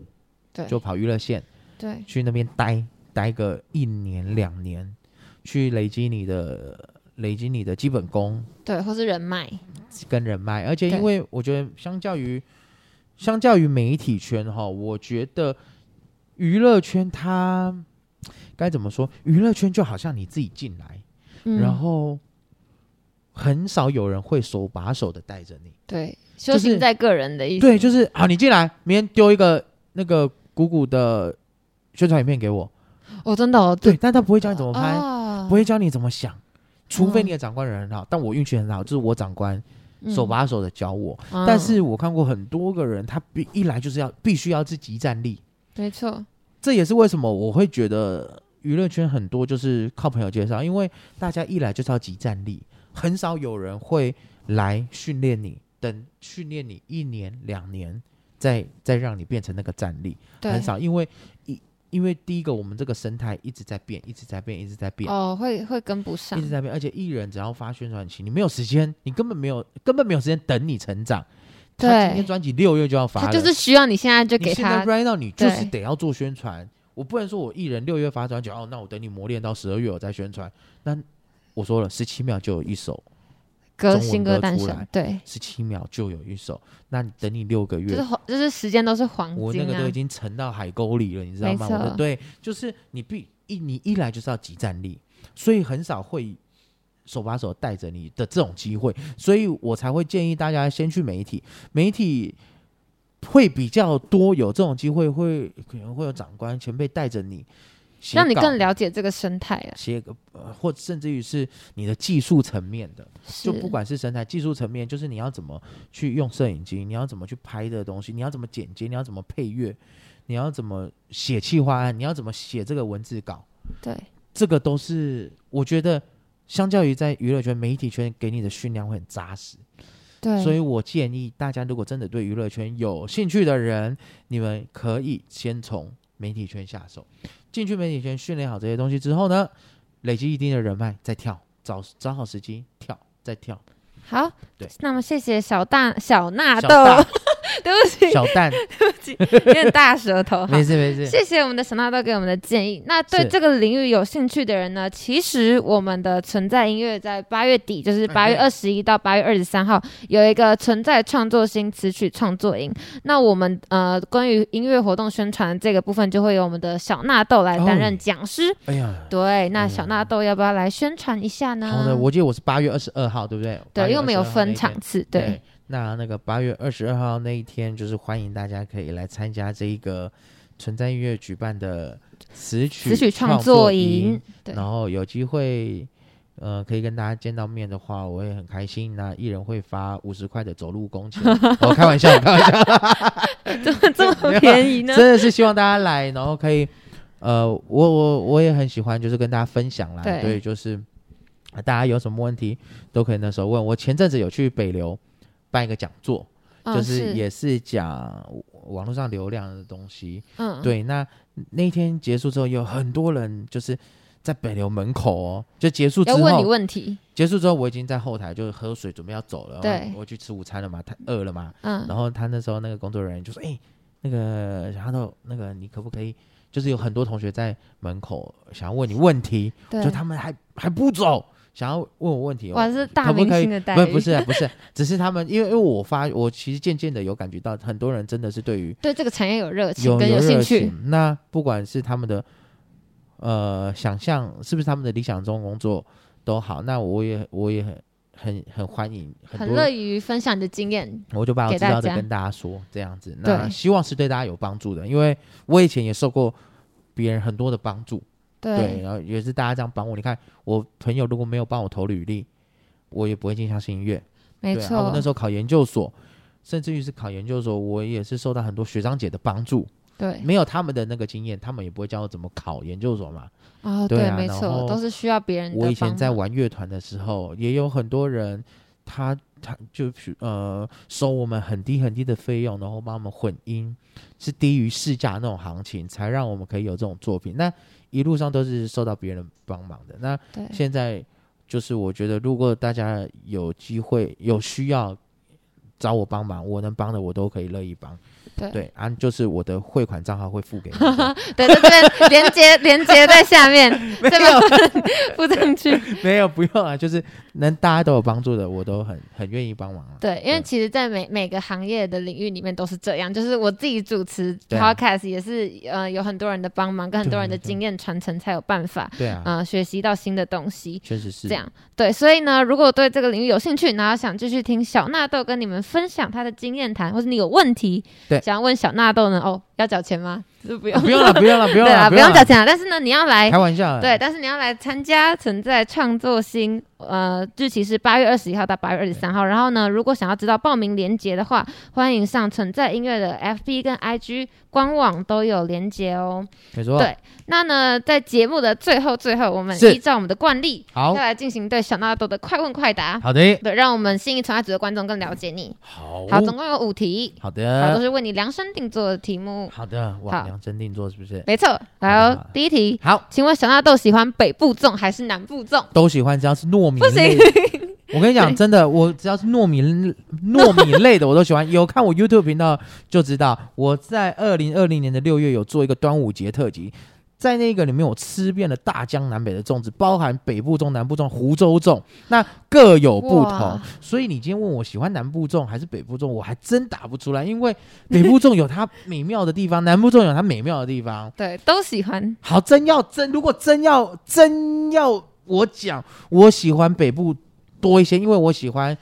Speaker 1: 对
Speaker 2: 就跑娱乐线，
Speaker 1: 对
Speaker 2: 去那边待待个一年两年，去累积你的累积你的基本功
Speaker 1: 对，或是人脉，
Speaker 2: 跟人脉，而且因为我觉得相较于相较于媒体圈哈，我觉得娱乐圈它该怎么说？娱乐圈就好像你自己进来，
Speaker 1: 嗯
Speaker 2: 然后很少有人会手把手的带着你。
Speaker 1: 对修
Speaker 2: 就是
Speaker 1: 行在个人的意思，
Speaker 2: 对，就是好，你进来，明天丢一个那个鼓鼓的宣传影片给我，
Speaker 1: 哦，真的哦，
Speaker 2: 对，但他不会教你怎么拍，
Speaker 1: 哦
Speaker 2: 不会教你怎么想，除非
Speaker 1: 嗯
Speaker 2: 你的长官人很好。但我运气很好，就是我长官
Speaker 1: 嗯。
Speaker 2: 手把手的教我。
Speaker 1: 嗯
Speaker 2: 但是我看过很多个人，他必一来就是要必须要自己站力，
Speaker 1: 没错，
Speaker 2: 这也是为什么我会觉得娱乐圈很多就是靠朋友介绍，因为大家一来就是要集战力，很少有人会来训练你，等训练你一年两年，再再让你变成那个战力，很少，因为一因为第一个我们这个生态一直在变，一直在变，一直在变。
Speaker 1: 哦，会会跟不上
Speaker 2: 一直，在变，而且艺人只要发宣传期，你没有时间，你根本没有根本没有时间等你成长。他
Speaker 1: 对
Speaker 2: 今天专辑六月就要发
Speaker 1: 就是需要你现在就给
Speaker 2: 他现在，right now 你就是
Speaker 1: 对
Speaker 2: 得要做宣传，我不能说我艺人六月发专辑，哦，那我等你磨练到十二月我再宣传。那我说了，十七秒就有一首，
Speaker 1: 歌新歌诞生对，
Speaker 2: 十七秒就有一首，那你等你六个月，
Speaker 1: 就是就是时间都是黄金啊
Speaker 2: 我那个都已，经沉到海沟里了，你知道吗？我的对，就是你必一你一来就是要集战力，所以很少会手把手带着你的这种机会，所以我才会建议大家先去媒体，媒体会比较多有这种机会，会可能会有长官前辈带着你
Speaker 1: 让你更了解这个生态啊，
Speaker 2: 写个呃，或甚至于是你的技术层面的，就不管是生态技术层面，就是你要怎么去用摄影机，你要怎么去拍的东西，你要怎么剪接，你要怎么配乐，你要怎么写企划案，你要怎么写这个文字稿，
Speaker 1: 对。
Speaker 2: 这个都是我觉得相较于在娱乐圈、媒体圈给你的训练会很扎实。
Speaker 1: 对，
Speaker 2: 所以我建议大家，如果真的对娱乐圈有兴趣的人，你们可以先从媒体圈下手，进去媒体圈训练好这些东西之后呢，累积一定的人脉，再跳，找找好时机跳，再跳。
Speaker 1: 好，
Speaker 2: 对，
Speaker 1: 那么谢谢小大小纳豆，*laughs* 对不起，
Speaker 2: 小蛋，*laughs* 对不起
Speaker 1: 有点大舌头，好 *laughs*
Speaker 2: 没事没事，
Speaker 1: 谢谢我们的小纳豆给我们的建议。那对
Speaker 2: 是
Speaker 1: 这个领域有兴趣的人呢，其实我们的存在音乐在八月底，就是八月
Speaker 2: 嗯
Speaker 1: 二十一到八月二十三号有一个存在创作新词曲创作营。那我们呃关于音乐活动宣传这个部分，就会有我们的小纳豆来担任
Speaker 2: 哦
Speaker 1: 讲师。
Speaker 2: 哎呀，
Speaker 1: 对，那小纳豆要不要来宣传一下呢？
Speaker 2: 好的，我记得我是八月二十二号，对不对？
Speaker 1: 对，因为我们有
Speaker 2: 8月22号那
Speaker 1: 分场次，对
Speaker 2: 对，那那个八月二十二号那一天，就是欢迎大家可以来参加这一个存在音乐举办的词曲
Speaker 1: 词曲创
Speaker 2: 创
Speaker 1: 作
Speaker 2: 营
Speaker 1: 营，，对
Speaker 2: 然后有机会。呃，可以跟大家见到面的话，我也很开心。那一人会发五十块的走路工钱，*laughs* 我、开玩笑，开玩笑，*laughs*
Speaker 1: 怎么这么便宜呢？*laughs*
Speaker 2: 真的是希望大家来，然后可以，呃，我我我也很喜欢，就是跟大家分享啦。
Speaker 1: 对
Speaker 2: 就是呃大家有什么问题都可以那时候问我。前阵子有去北流办一个讲座，
Speaker 1: 嗯
Speaker 2: 就是。也是讲网络上流量的东西。
Speaker 1: 嗯，
Speaker 2: 对，那那天结束之后，有很多人就是在北流门口哦，就结束之
Speaker 1: 要问你
Speaker 2: 后，
Speaker 1: 问题，
Speaker 2: 结束之后我已经在后台就是喝水准备要走了，
Speaker 1: 对。
Speaker 2: 我去吃午餐了嘛，太饿了嘛，
Speaker 1: 嗯，
Speaker 2: 然后他那时候那个工作人员就说：“哎、那个小哈豆，那个你可不可以？就是有很多同学在门口想要问你问题，就，他们还还不走，想要问我问题。
Speaker 1: 哇，是大明星的待遇，
Speaker 2: 不是不是啊不是，只是他们因为因为我发我其实渐渐的有感觉到，很多人真的是对于
Speaker 1: 对这个产业有热情
Speaker 2: 有
Speaker 1: 跟
Speaker 2: 有
Speaker 1: 兴趣，，
Speaker 2: 那不管是他们的呃想象是不是他们的理想中工作都好，那我也我也很很很欢迎很
Speaker 1: 乐于分享你的经验。
Speaker 2: 我就把我知道的跟大家说，这样子，那希望是对大家有帮助的，因为我以前也受过别人很多的帮助，对，
Speaker 1: 对，
Speaker 2: 然后也是大家这样帮我。你看，我朋友如果没有帮我投履历，我也不会进相信音乐。
Speaker 1: 没错
Speaker 2: 我，那时候考研究所，甚至于是考研究所，我也是受到很多学长姐的帮助。
Speaker 1: 对，
Speaker 2: 没有他们的那个经验，他们也不会教我怎么考研究所嘛。
Speaker 1: 哦，
Speaker 2: 对啊
Speaker 1: 没错，都是需要别人的
Speaker 2: 我以前在玩乐团的时候，也有很多人，他他就是呃收我们很低很低的费用，然后帮我们混音，是低于市价那种行情，才让我们可以有这种作品。那一路上都是受到别人帮忙的。那现在就是我觉得，如果大家有机会有需要找我帮忙，我能帮的我都可以乐意帮。
Speaker 1: 对
Speaker 2: 对啊，就是我的汇款账号会付给你。*laughs*
Speaker 1: 对对对，连接连接在下面，*laughs*
Speaker 2: 没
Speaker 1: 这
Speaker 2: 有
Speaker 1: 个附上去。*laughs*
Speaker 2: 没有，不用啊，就是能大家都有帮助的，我都很很愿意帮忙啊。
Speaker 1: 对，因为其实，在每每个行业的领域里面都是这样，就是我自己主持 podcast 也是，呃，有很多人的帮忙，跟很多人的经验传承，才有办法，
Speaker 2: 对啊，
Speaker 1: 呃，学习到新的东西。
Speaker 2: 确实是
Speaker 1: 这样对，所以呢，如果对这个领域有兴趣，然后想继续听小纳豆跟你们分享他的经验谈，或者你有问题，
Speaker 2: 对
Speaker 1: 想要问小纳豆呢，哦，要缴钱吗？就不用，
Speaker 2: 不用了，不用了，*laughs* 不用
Speaker 1: 对啊，
Speaker 2: 了，
Speaker 1: 不用缴钱啊。但是呢，你要来
Speaker 2: 开玩笑，
Speaker 1: 对，，但是你要来参加存在创作新，呃，日期是八月二十一号到八月二十三号。然后呢，如果想要知道报名链接的话，欢迎上存在音乐的 FB 跟 IG 官网都有连接哦。
Speaker 2: 没错，
Speaker 1: 对那呢，在节目的最后最后，我们依照我们的惯例，
Speaker 2: 好
Speaker 1: 要来进行对小纳豆的快问快答。
Speaker 2: 好的，
Speaker 1: 对，让我们信义传爱组的观众更了解你。
Speaker 2: 好，
Speaker 1: 好，总共有五题，
Speaker 2: 好
Speaker 1: 好，都，是为你量身定做的题目。
Speaker 2: 好的，哇，
Speaker 1: 好
Speaker 2: 量身定做是不是？
Speaker 1: 没错，来哦第一题，
Speaker 2: 好，
Speaker 1: 请问小纳豆喜欢北部粽还是南部粽？
Speaker 2: 都喜欢，只要是糯米
Speaker 1: 不行
Speaker 2: 类。我跟你讲，真的，我只要是糯米糯米类的，我都喜欢。*laughs* 有看我 YouTube 频道就知道，我在二零二零年的六月有做一个端午节特辑，在那个里面我吃遍了大江南北的粽子，包含北部粽、南部粽、湖州粽，那各有不同。所以你今天问我喜欢南部粽还是北部粽，我还真答不出来，因为北部粽有它美妙的地方，南部粽有它美妙的地方。
Speaker 1: 对，都喜欢。
Speaker 2: 好，真要真，如果真要真要我讲，我喜欢北部多一些，因为我喜欢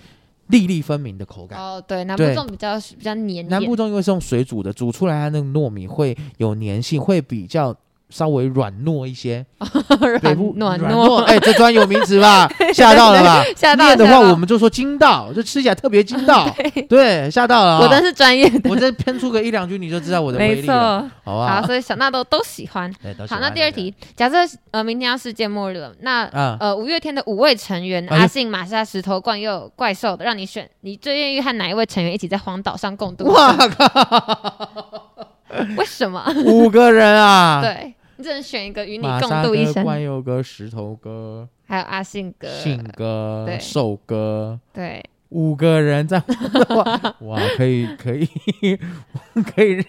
Speaker 2: 粒粒分明的口感。
Speaker 1: 哦，对，南部粽比较比较黏
Speaker 2: 南部，粽因为是用水煮的，煮出来它那个糯米会有粘性，会比较稍微软糯一些。*laughs* 北部
Speaker 1: 软
Speaker 2: 软
Speaker 1: 糯，
Speaker 2: 哎，这专有名词吧？*laughs* 吓到了吧？
Speaker 1: 吓到
Speaker 2: 念的话，我们就说筋道，就吃起来特别筋道。*laughs* 对，吓到了啊。
Speaker 1: 我真是专业的，
Speaker 2: 我这喷出个一两句，你就知道我的威。力了，好啊
Speaker 1: 好，所以小纳豆都喜欢。好，那第二题，假设呃明天要世界末日了，那
Speaker 2: 啊，
Speaker 1: 呃五月天的五位成员，阿信、玛莎、石头冠又有怪兽的，让你选，你最愿意和哪一位成员一起在荒岛上共度？
Speaker 2: 哇靠，
Speaker 1: 为什么？
Speaker 2: 五个人啊！
Speaker 1: 对你只能选一个与你共度一生，
Speaker 2: 冠佑哥、石头哥、
Speaker 1: 还有阿信哥，
Speaker 2: 信哥、
Speaker 1: 对。
Speaker 2: 寿哥，
Speaker 1: 对，
Speaker 2: 五个人在 *laughs* 哇哇，可以可以可以，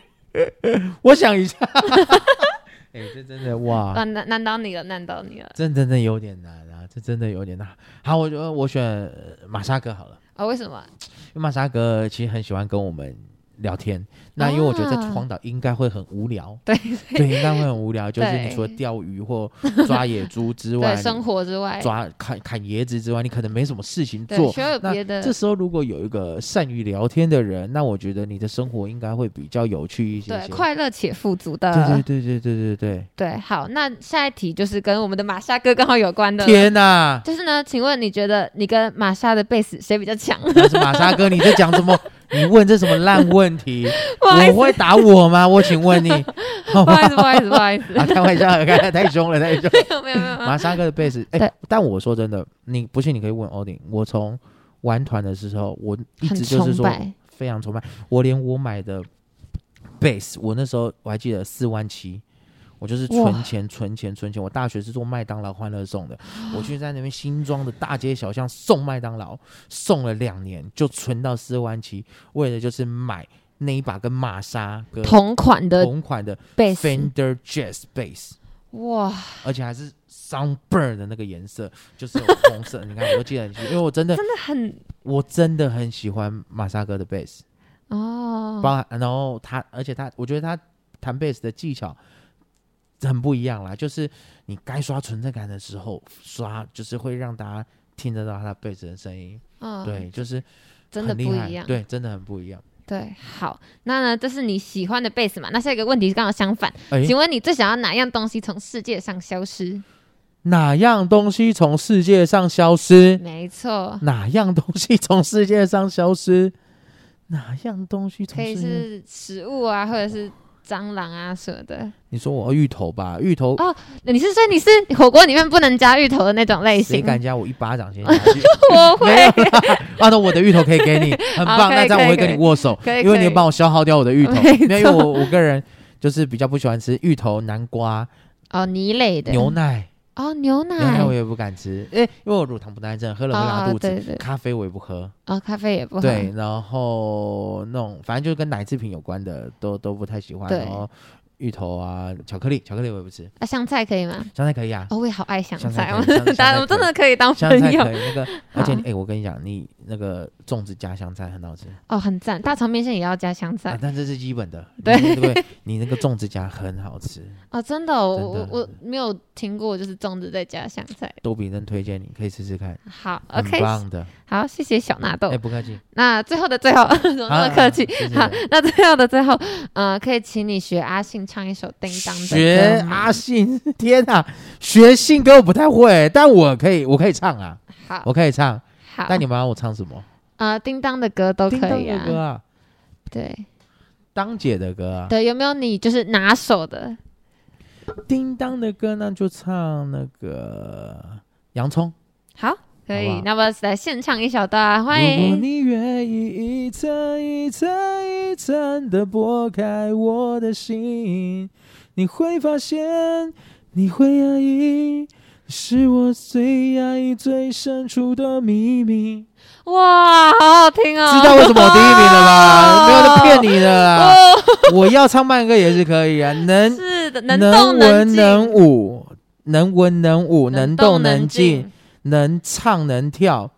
Speaker 2: 我想一下，*laughs* 哎、这真的哇，
Speaker 1: 啊难难倒你了，难倒你了。
Speaker 2: 真真的有点难啊，这真的有点难。好，我觉得我选呃玛莎哥好了，
Speaker 1: 哦，为什么？
Speaker 2: 因为玛莎哥其实很喜欢跟我们聊天，那因为我觉得在荒岛应该会很无聊，*laughs*
Speaker 1: 对
Speaker 2: 对，应该会很无聊。就是你除了钓鱼或抓野猪之外，
Speaker 1: 生活之外，
Speaker 2: 抓砍砍椰子之外，你可能没什么事情做。
Speaker 1: 那
Speaker 2: 这时候如果有一个善于聊天的人，那我觉得你的生活应该会比较有趣一些，
Speaker 1: 对快乐且富足的。
Speaker 2: 对对对对对对对。
Speaker 1: 对，好，那下一题就是跟我们的马莎哥刚好有关的。
Speaker 2: 天哪！
Speaker 1: 就是呢，请问你觉得你跟马莎的 base 谁比较强？
Speaker 2: 马莎哥，你在讲什么？*laughs* 你问这什么烂问题？*laughs* 我会打我吗？我请问你，*laughs*
Speaker 1: 不好意思，不好意思，不好意思，*laughs*
Speaker 2: 啊，开玩笑，开太凶了，太凶。
Speaker 1: 没有没有没有没有
Speaker 2: 玛莎哥的贝斯，哎、
Speaker 1: 对
Speaker 2: 但我说真的，你不信你可以问欧丁。我从玩团的时候，我一
Speaker 1: 很
Speaker 2: 直就是说非常崇拜，我连我买的贝斯，我那时候我还记得四万七。我就是存钱、存钱、存钱。我大学是做麦当劳欢乐送的，我去在那边新庄的大街小巷送麦当劳，送了两年，就存到四万七，为了就是买那一把跟玛莎跟
Speaker 1: 同款的
Speaker 2: 同款的，Fender Jazz Bass。
Speaker 1: 哇，
Speaker 2: 而且还是 sunburn 的那个颜色，就是红色。你看，我都记得很清楚，因为我真的，
Speaker 1: 真的很
Speaker 2: 我真的很喜欢马莎哥的贝斯，
Speaker 1: 哦，
Speaker 2: 包含然后他，而且他，我觉得他弹贝斯的技巧很不一样啦，就是你该刷存在感的时候刷，就是会让大家听得到他贝斯的声音。
Speaker 1: 嗯，
Speaker 2: 对，就是
Speaker 1: 真的不一样。
Speaker 2: 对，真的很不一样。
Speaker 1: 对，好，那呢，这是你喜欢的贝斯嘛？那下一个问题是刚好相反，
Speaker 2: 哎，
Speaker 1: 请问你最想要哪样东西从世界上消失？
Speaker 2: 哪样东西从世界上消失？
Speaker 1: 没错，
Speaker 2: 哪样东西从世界上消失？哪样东西从
Speaker 1: 可以？是食物啊，或者是蟑螂啊什么的。
Speaker 2: 你说我芋头吧，芋头
Speaker 1: 哦你是说你是火锅里面不能加芋头的那种类型？
Speaker 2: 谁敢加我一巴掌先 *laughs* 下去？
Speaker 1: 我会，
Speaker 2: 那我的芋头可以给你，很棒。*laughs* 那这样我会跟你握手，因为你
Speaker 1: 要
Speaker 2: 帮我消耗掉我的芋头。因为我我个人就是比较不喜欢吃芋头、南瓜、
Speaker 1: 哦泥类的
Speaker 2: 牛奶，
Speaker 1: 哦牛奶
Speaker 2: 牛
Speaker 1: 奶
Speaker 2: 奶我也不敢吃，哎，因为我乳糖不耐症，喝了会拉
Speaker 1: 哦
Speaker 2: 肚子。
Speaker 1: 对对
Speaker 2: 咖啡我也不喝，
Speaker 1: 哦咖啡也不喝
Speaker 2: 对，然后那种反正就是跟奶制品有关的都都不太喜欢。然后芋头啊，巧克力，巧克力我也不吃，
Speaker 1: 啊，香菜可以吗？
Speaker 2: 香菜可以啊，
Speaker 1: 哦，我也好爱香
Speaker 2: 香菜
Speaker 1: 菜，
Speaker 2: 可以香 *laughs* 香菜
Speaker 1: 大家我真的可以当
Speaker 2: 香
Speaker 1: 朋友。
Speaker 2: 菜可以那个，而且哎、我跟你讲，你那个粽子加香菜很好吃。
Speaker 1: 哦，很赞。大肠面线也要加香
Speaker 2: 啊
Speaker 1: 菜，
Speaker 2: 但这是基本的，
Speaker 1: 对。
Speaker 2: 你对不对？你那个粽子加很好吃，*laughs*
Speaker 1: 哦，真的哦，我
Speaker 2: 的。
Speaker 1: 我我没有听过，就是粽子再加香菜。
Speaker 2: 都比真推荐你可以试试看，
Speaker 1: 好，OK，
Speaker 2: 棒的。
Speaker 1: 好，谢谢小纳豆。
Speaker 2: 哎、。不客气，
Speaker 1: 那最后的最后，*laughs* 怎么那么客气？好，那最后的最后，呃，可以请你学阿信唱一首《叮当》的
Speaker 2: 学阿信，天啊，学信歌我不太会，但我可以，我可以唱啊，
Speaker 1: 好
Speaker 2: 我可以唱。
Speaker 1: 好，
Speaker 2: 那你们要我唱什么？
Speaker 1: 呃，叮当的歌都可以啊。
Speaker 2: 歌啊，
Speaker 1: 对
Speaker 2: 当姐的歌啊，
Speaker 1: 对，有没有你就是拿手的？
Speaker 2: 叮当的歌呢就唱那个洋葱。
Speaker 1: 好，可以。那么来现唱一小段，欢迎
Speaker 2: 如果。你愿意一层一层一层的剥开我的心，你会发现，你会压抑，是我最压抑最深处的秘密。
Speaker 1: 哇，好好听哦！
Speaker 2: 知道为什么我第一名了吧？*laughs* 没有在骗你的啦，
Speaker 1: 哦，
Speaker 2: 我要唱慢歌也是可以啊，能
Speaker 1: 是的，能动静，
Speaker 2: 文能武，能文能武，能动能静
Speaker 1: 静，，
Speaker 2: 能唱能跳，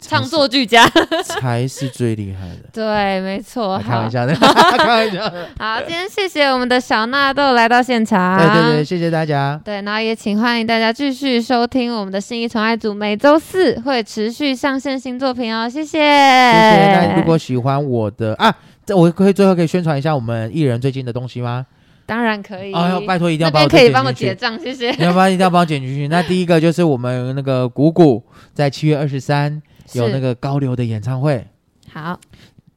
Speaker 1: 唱作俱佳。
Speaker 2: 才是 *laughs* 最厉害的。
Speaker 1: 对，没错。
Speaker 2: 开玩，笑的，开玩笑的。*laughs* *laughs*
Speaker 1: 好，今天谢谢我们的小纳豆来到现场。
Speaker 2: 对对对，谢谢大家。
Speaker 1: 对，然后也请欢迎大家继续收听我们的新一宠爱组，每周四会持续上线新作品哦，谢谢。谢
Speaker 2: 谢谢。那如果喜欢我的啊，这我可以最后可以宣传一下我们艺人最近的东西吗？
Speaker 1: 当然可以，
Speaker 2: 哦，要拜托一定要帮我
Speaker 1: 边可以帮我。结账，谢谢。
Speaker 2: 你要不然一定要帮我剪进去。那第一个就是我们那个谷谷在七月二十三有那个高流的演唱会，
Speaker 1: 好，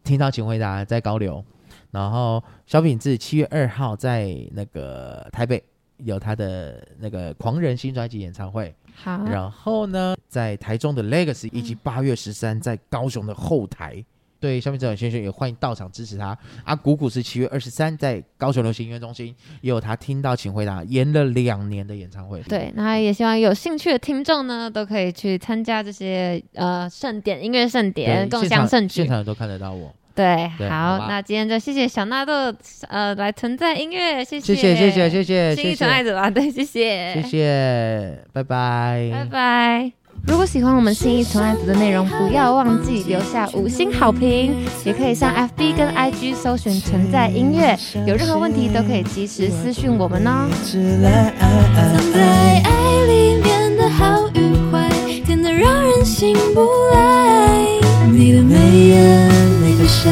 Speaker 2: 听到请回答在高流。然后小品志七月二号在那个台北有他的那个狂人新专辑演唱会。
Speaker 1: 好，
Speaker 2: 然后呢，在台中的 Legacy 以
Speaker 1: 嗯
Speaker 2: 及八月十三在高雄的后台，对消费者先生也欢迎到场支持他。啊，谷谷是七月二十三在高雄流行音乐中心也有他听到请回答延了两年的演唱会。
Speaker 1: 对，那也希望有兴趣的听众呢，都可以去参加这些呃盛典、音乐盛，典、共
Speaker 2: 现场
Speaker 1: 襄盛举。
Speaker 2: 现场都看得到我。
Speaker 1: 对，好，
Speaker 2: 对好吧
Speaker 1: 那今天就谢谢小纳豆呃来存在音乐，谢
Speaker 2: 谢谢谢谢谢谢
Speaker 1: 新一
Speaker 2: 谢谢
Speaker 1: 纯爱组啊，对，谢谢，
Speaker 2: 谢谢，拜拜
Speaker 1: 拜拜。如果喜欢我们新一重爱子的内容，不要忘记留下五星好评，也可以上 FB 跟 IG 搜寻存在音乐，有任何问题都可以及时私讯我们哦。
Speaker 3: 在爱里面好与坏，甜得让人醒不来。你的眉眼，你的笑，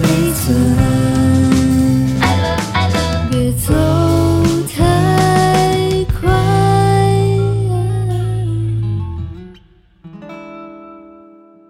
Speaker 3: 每。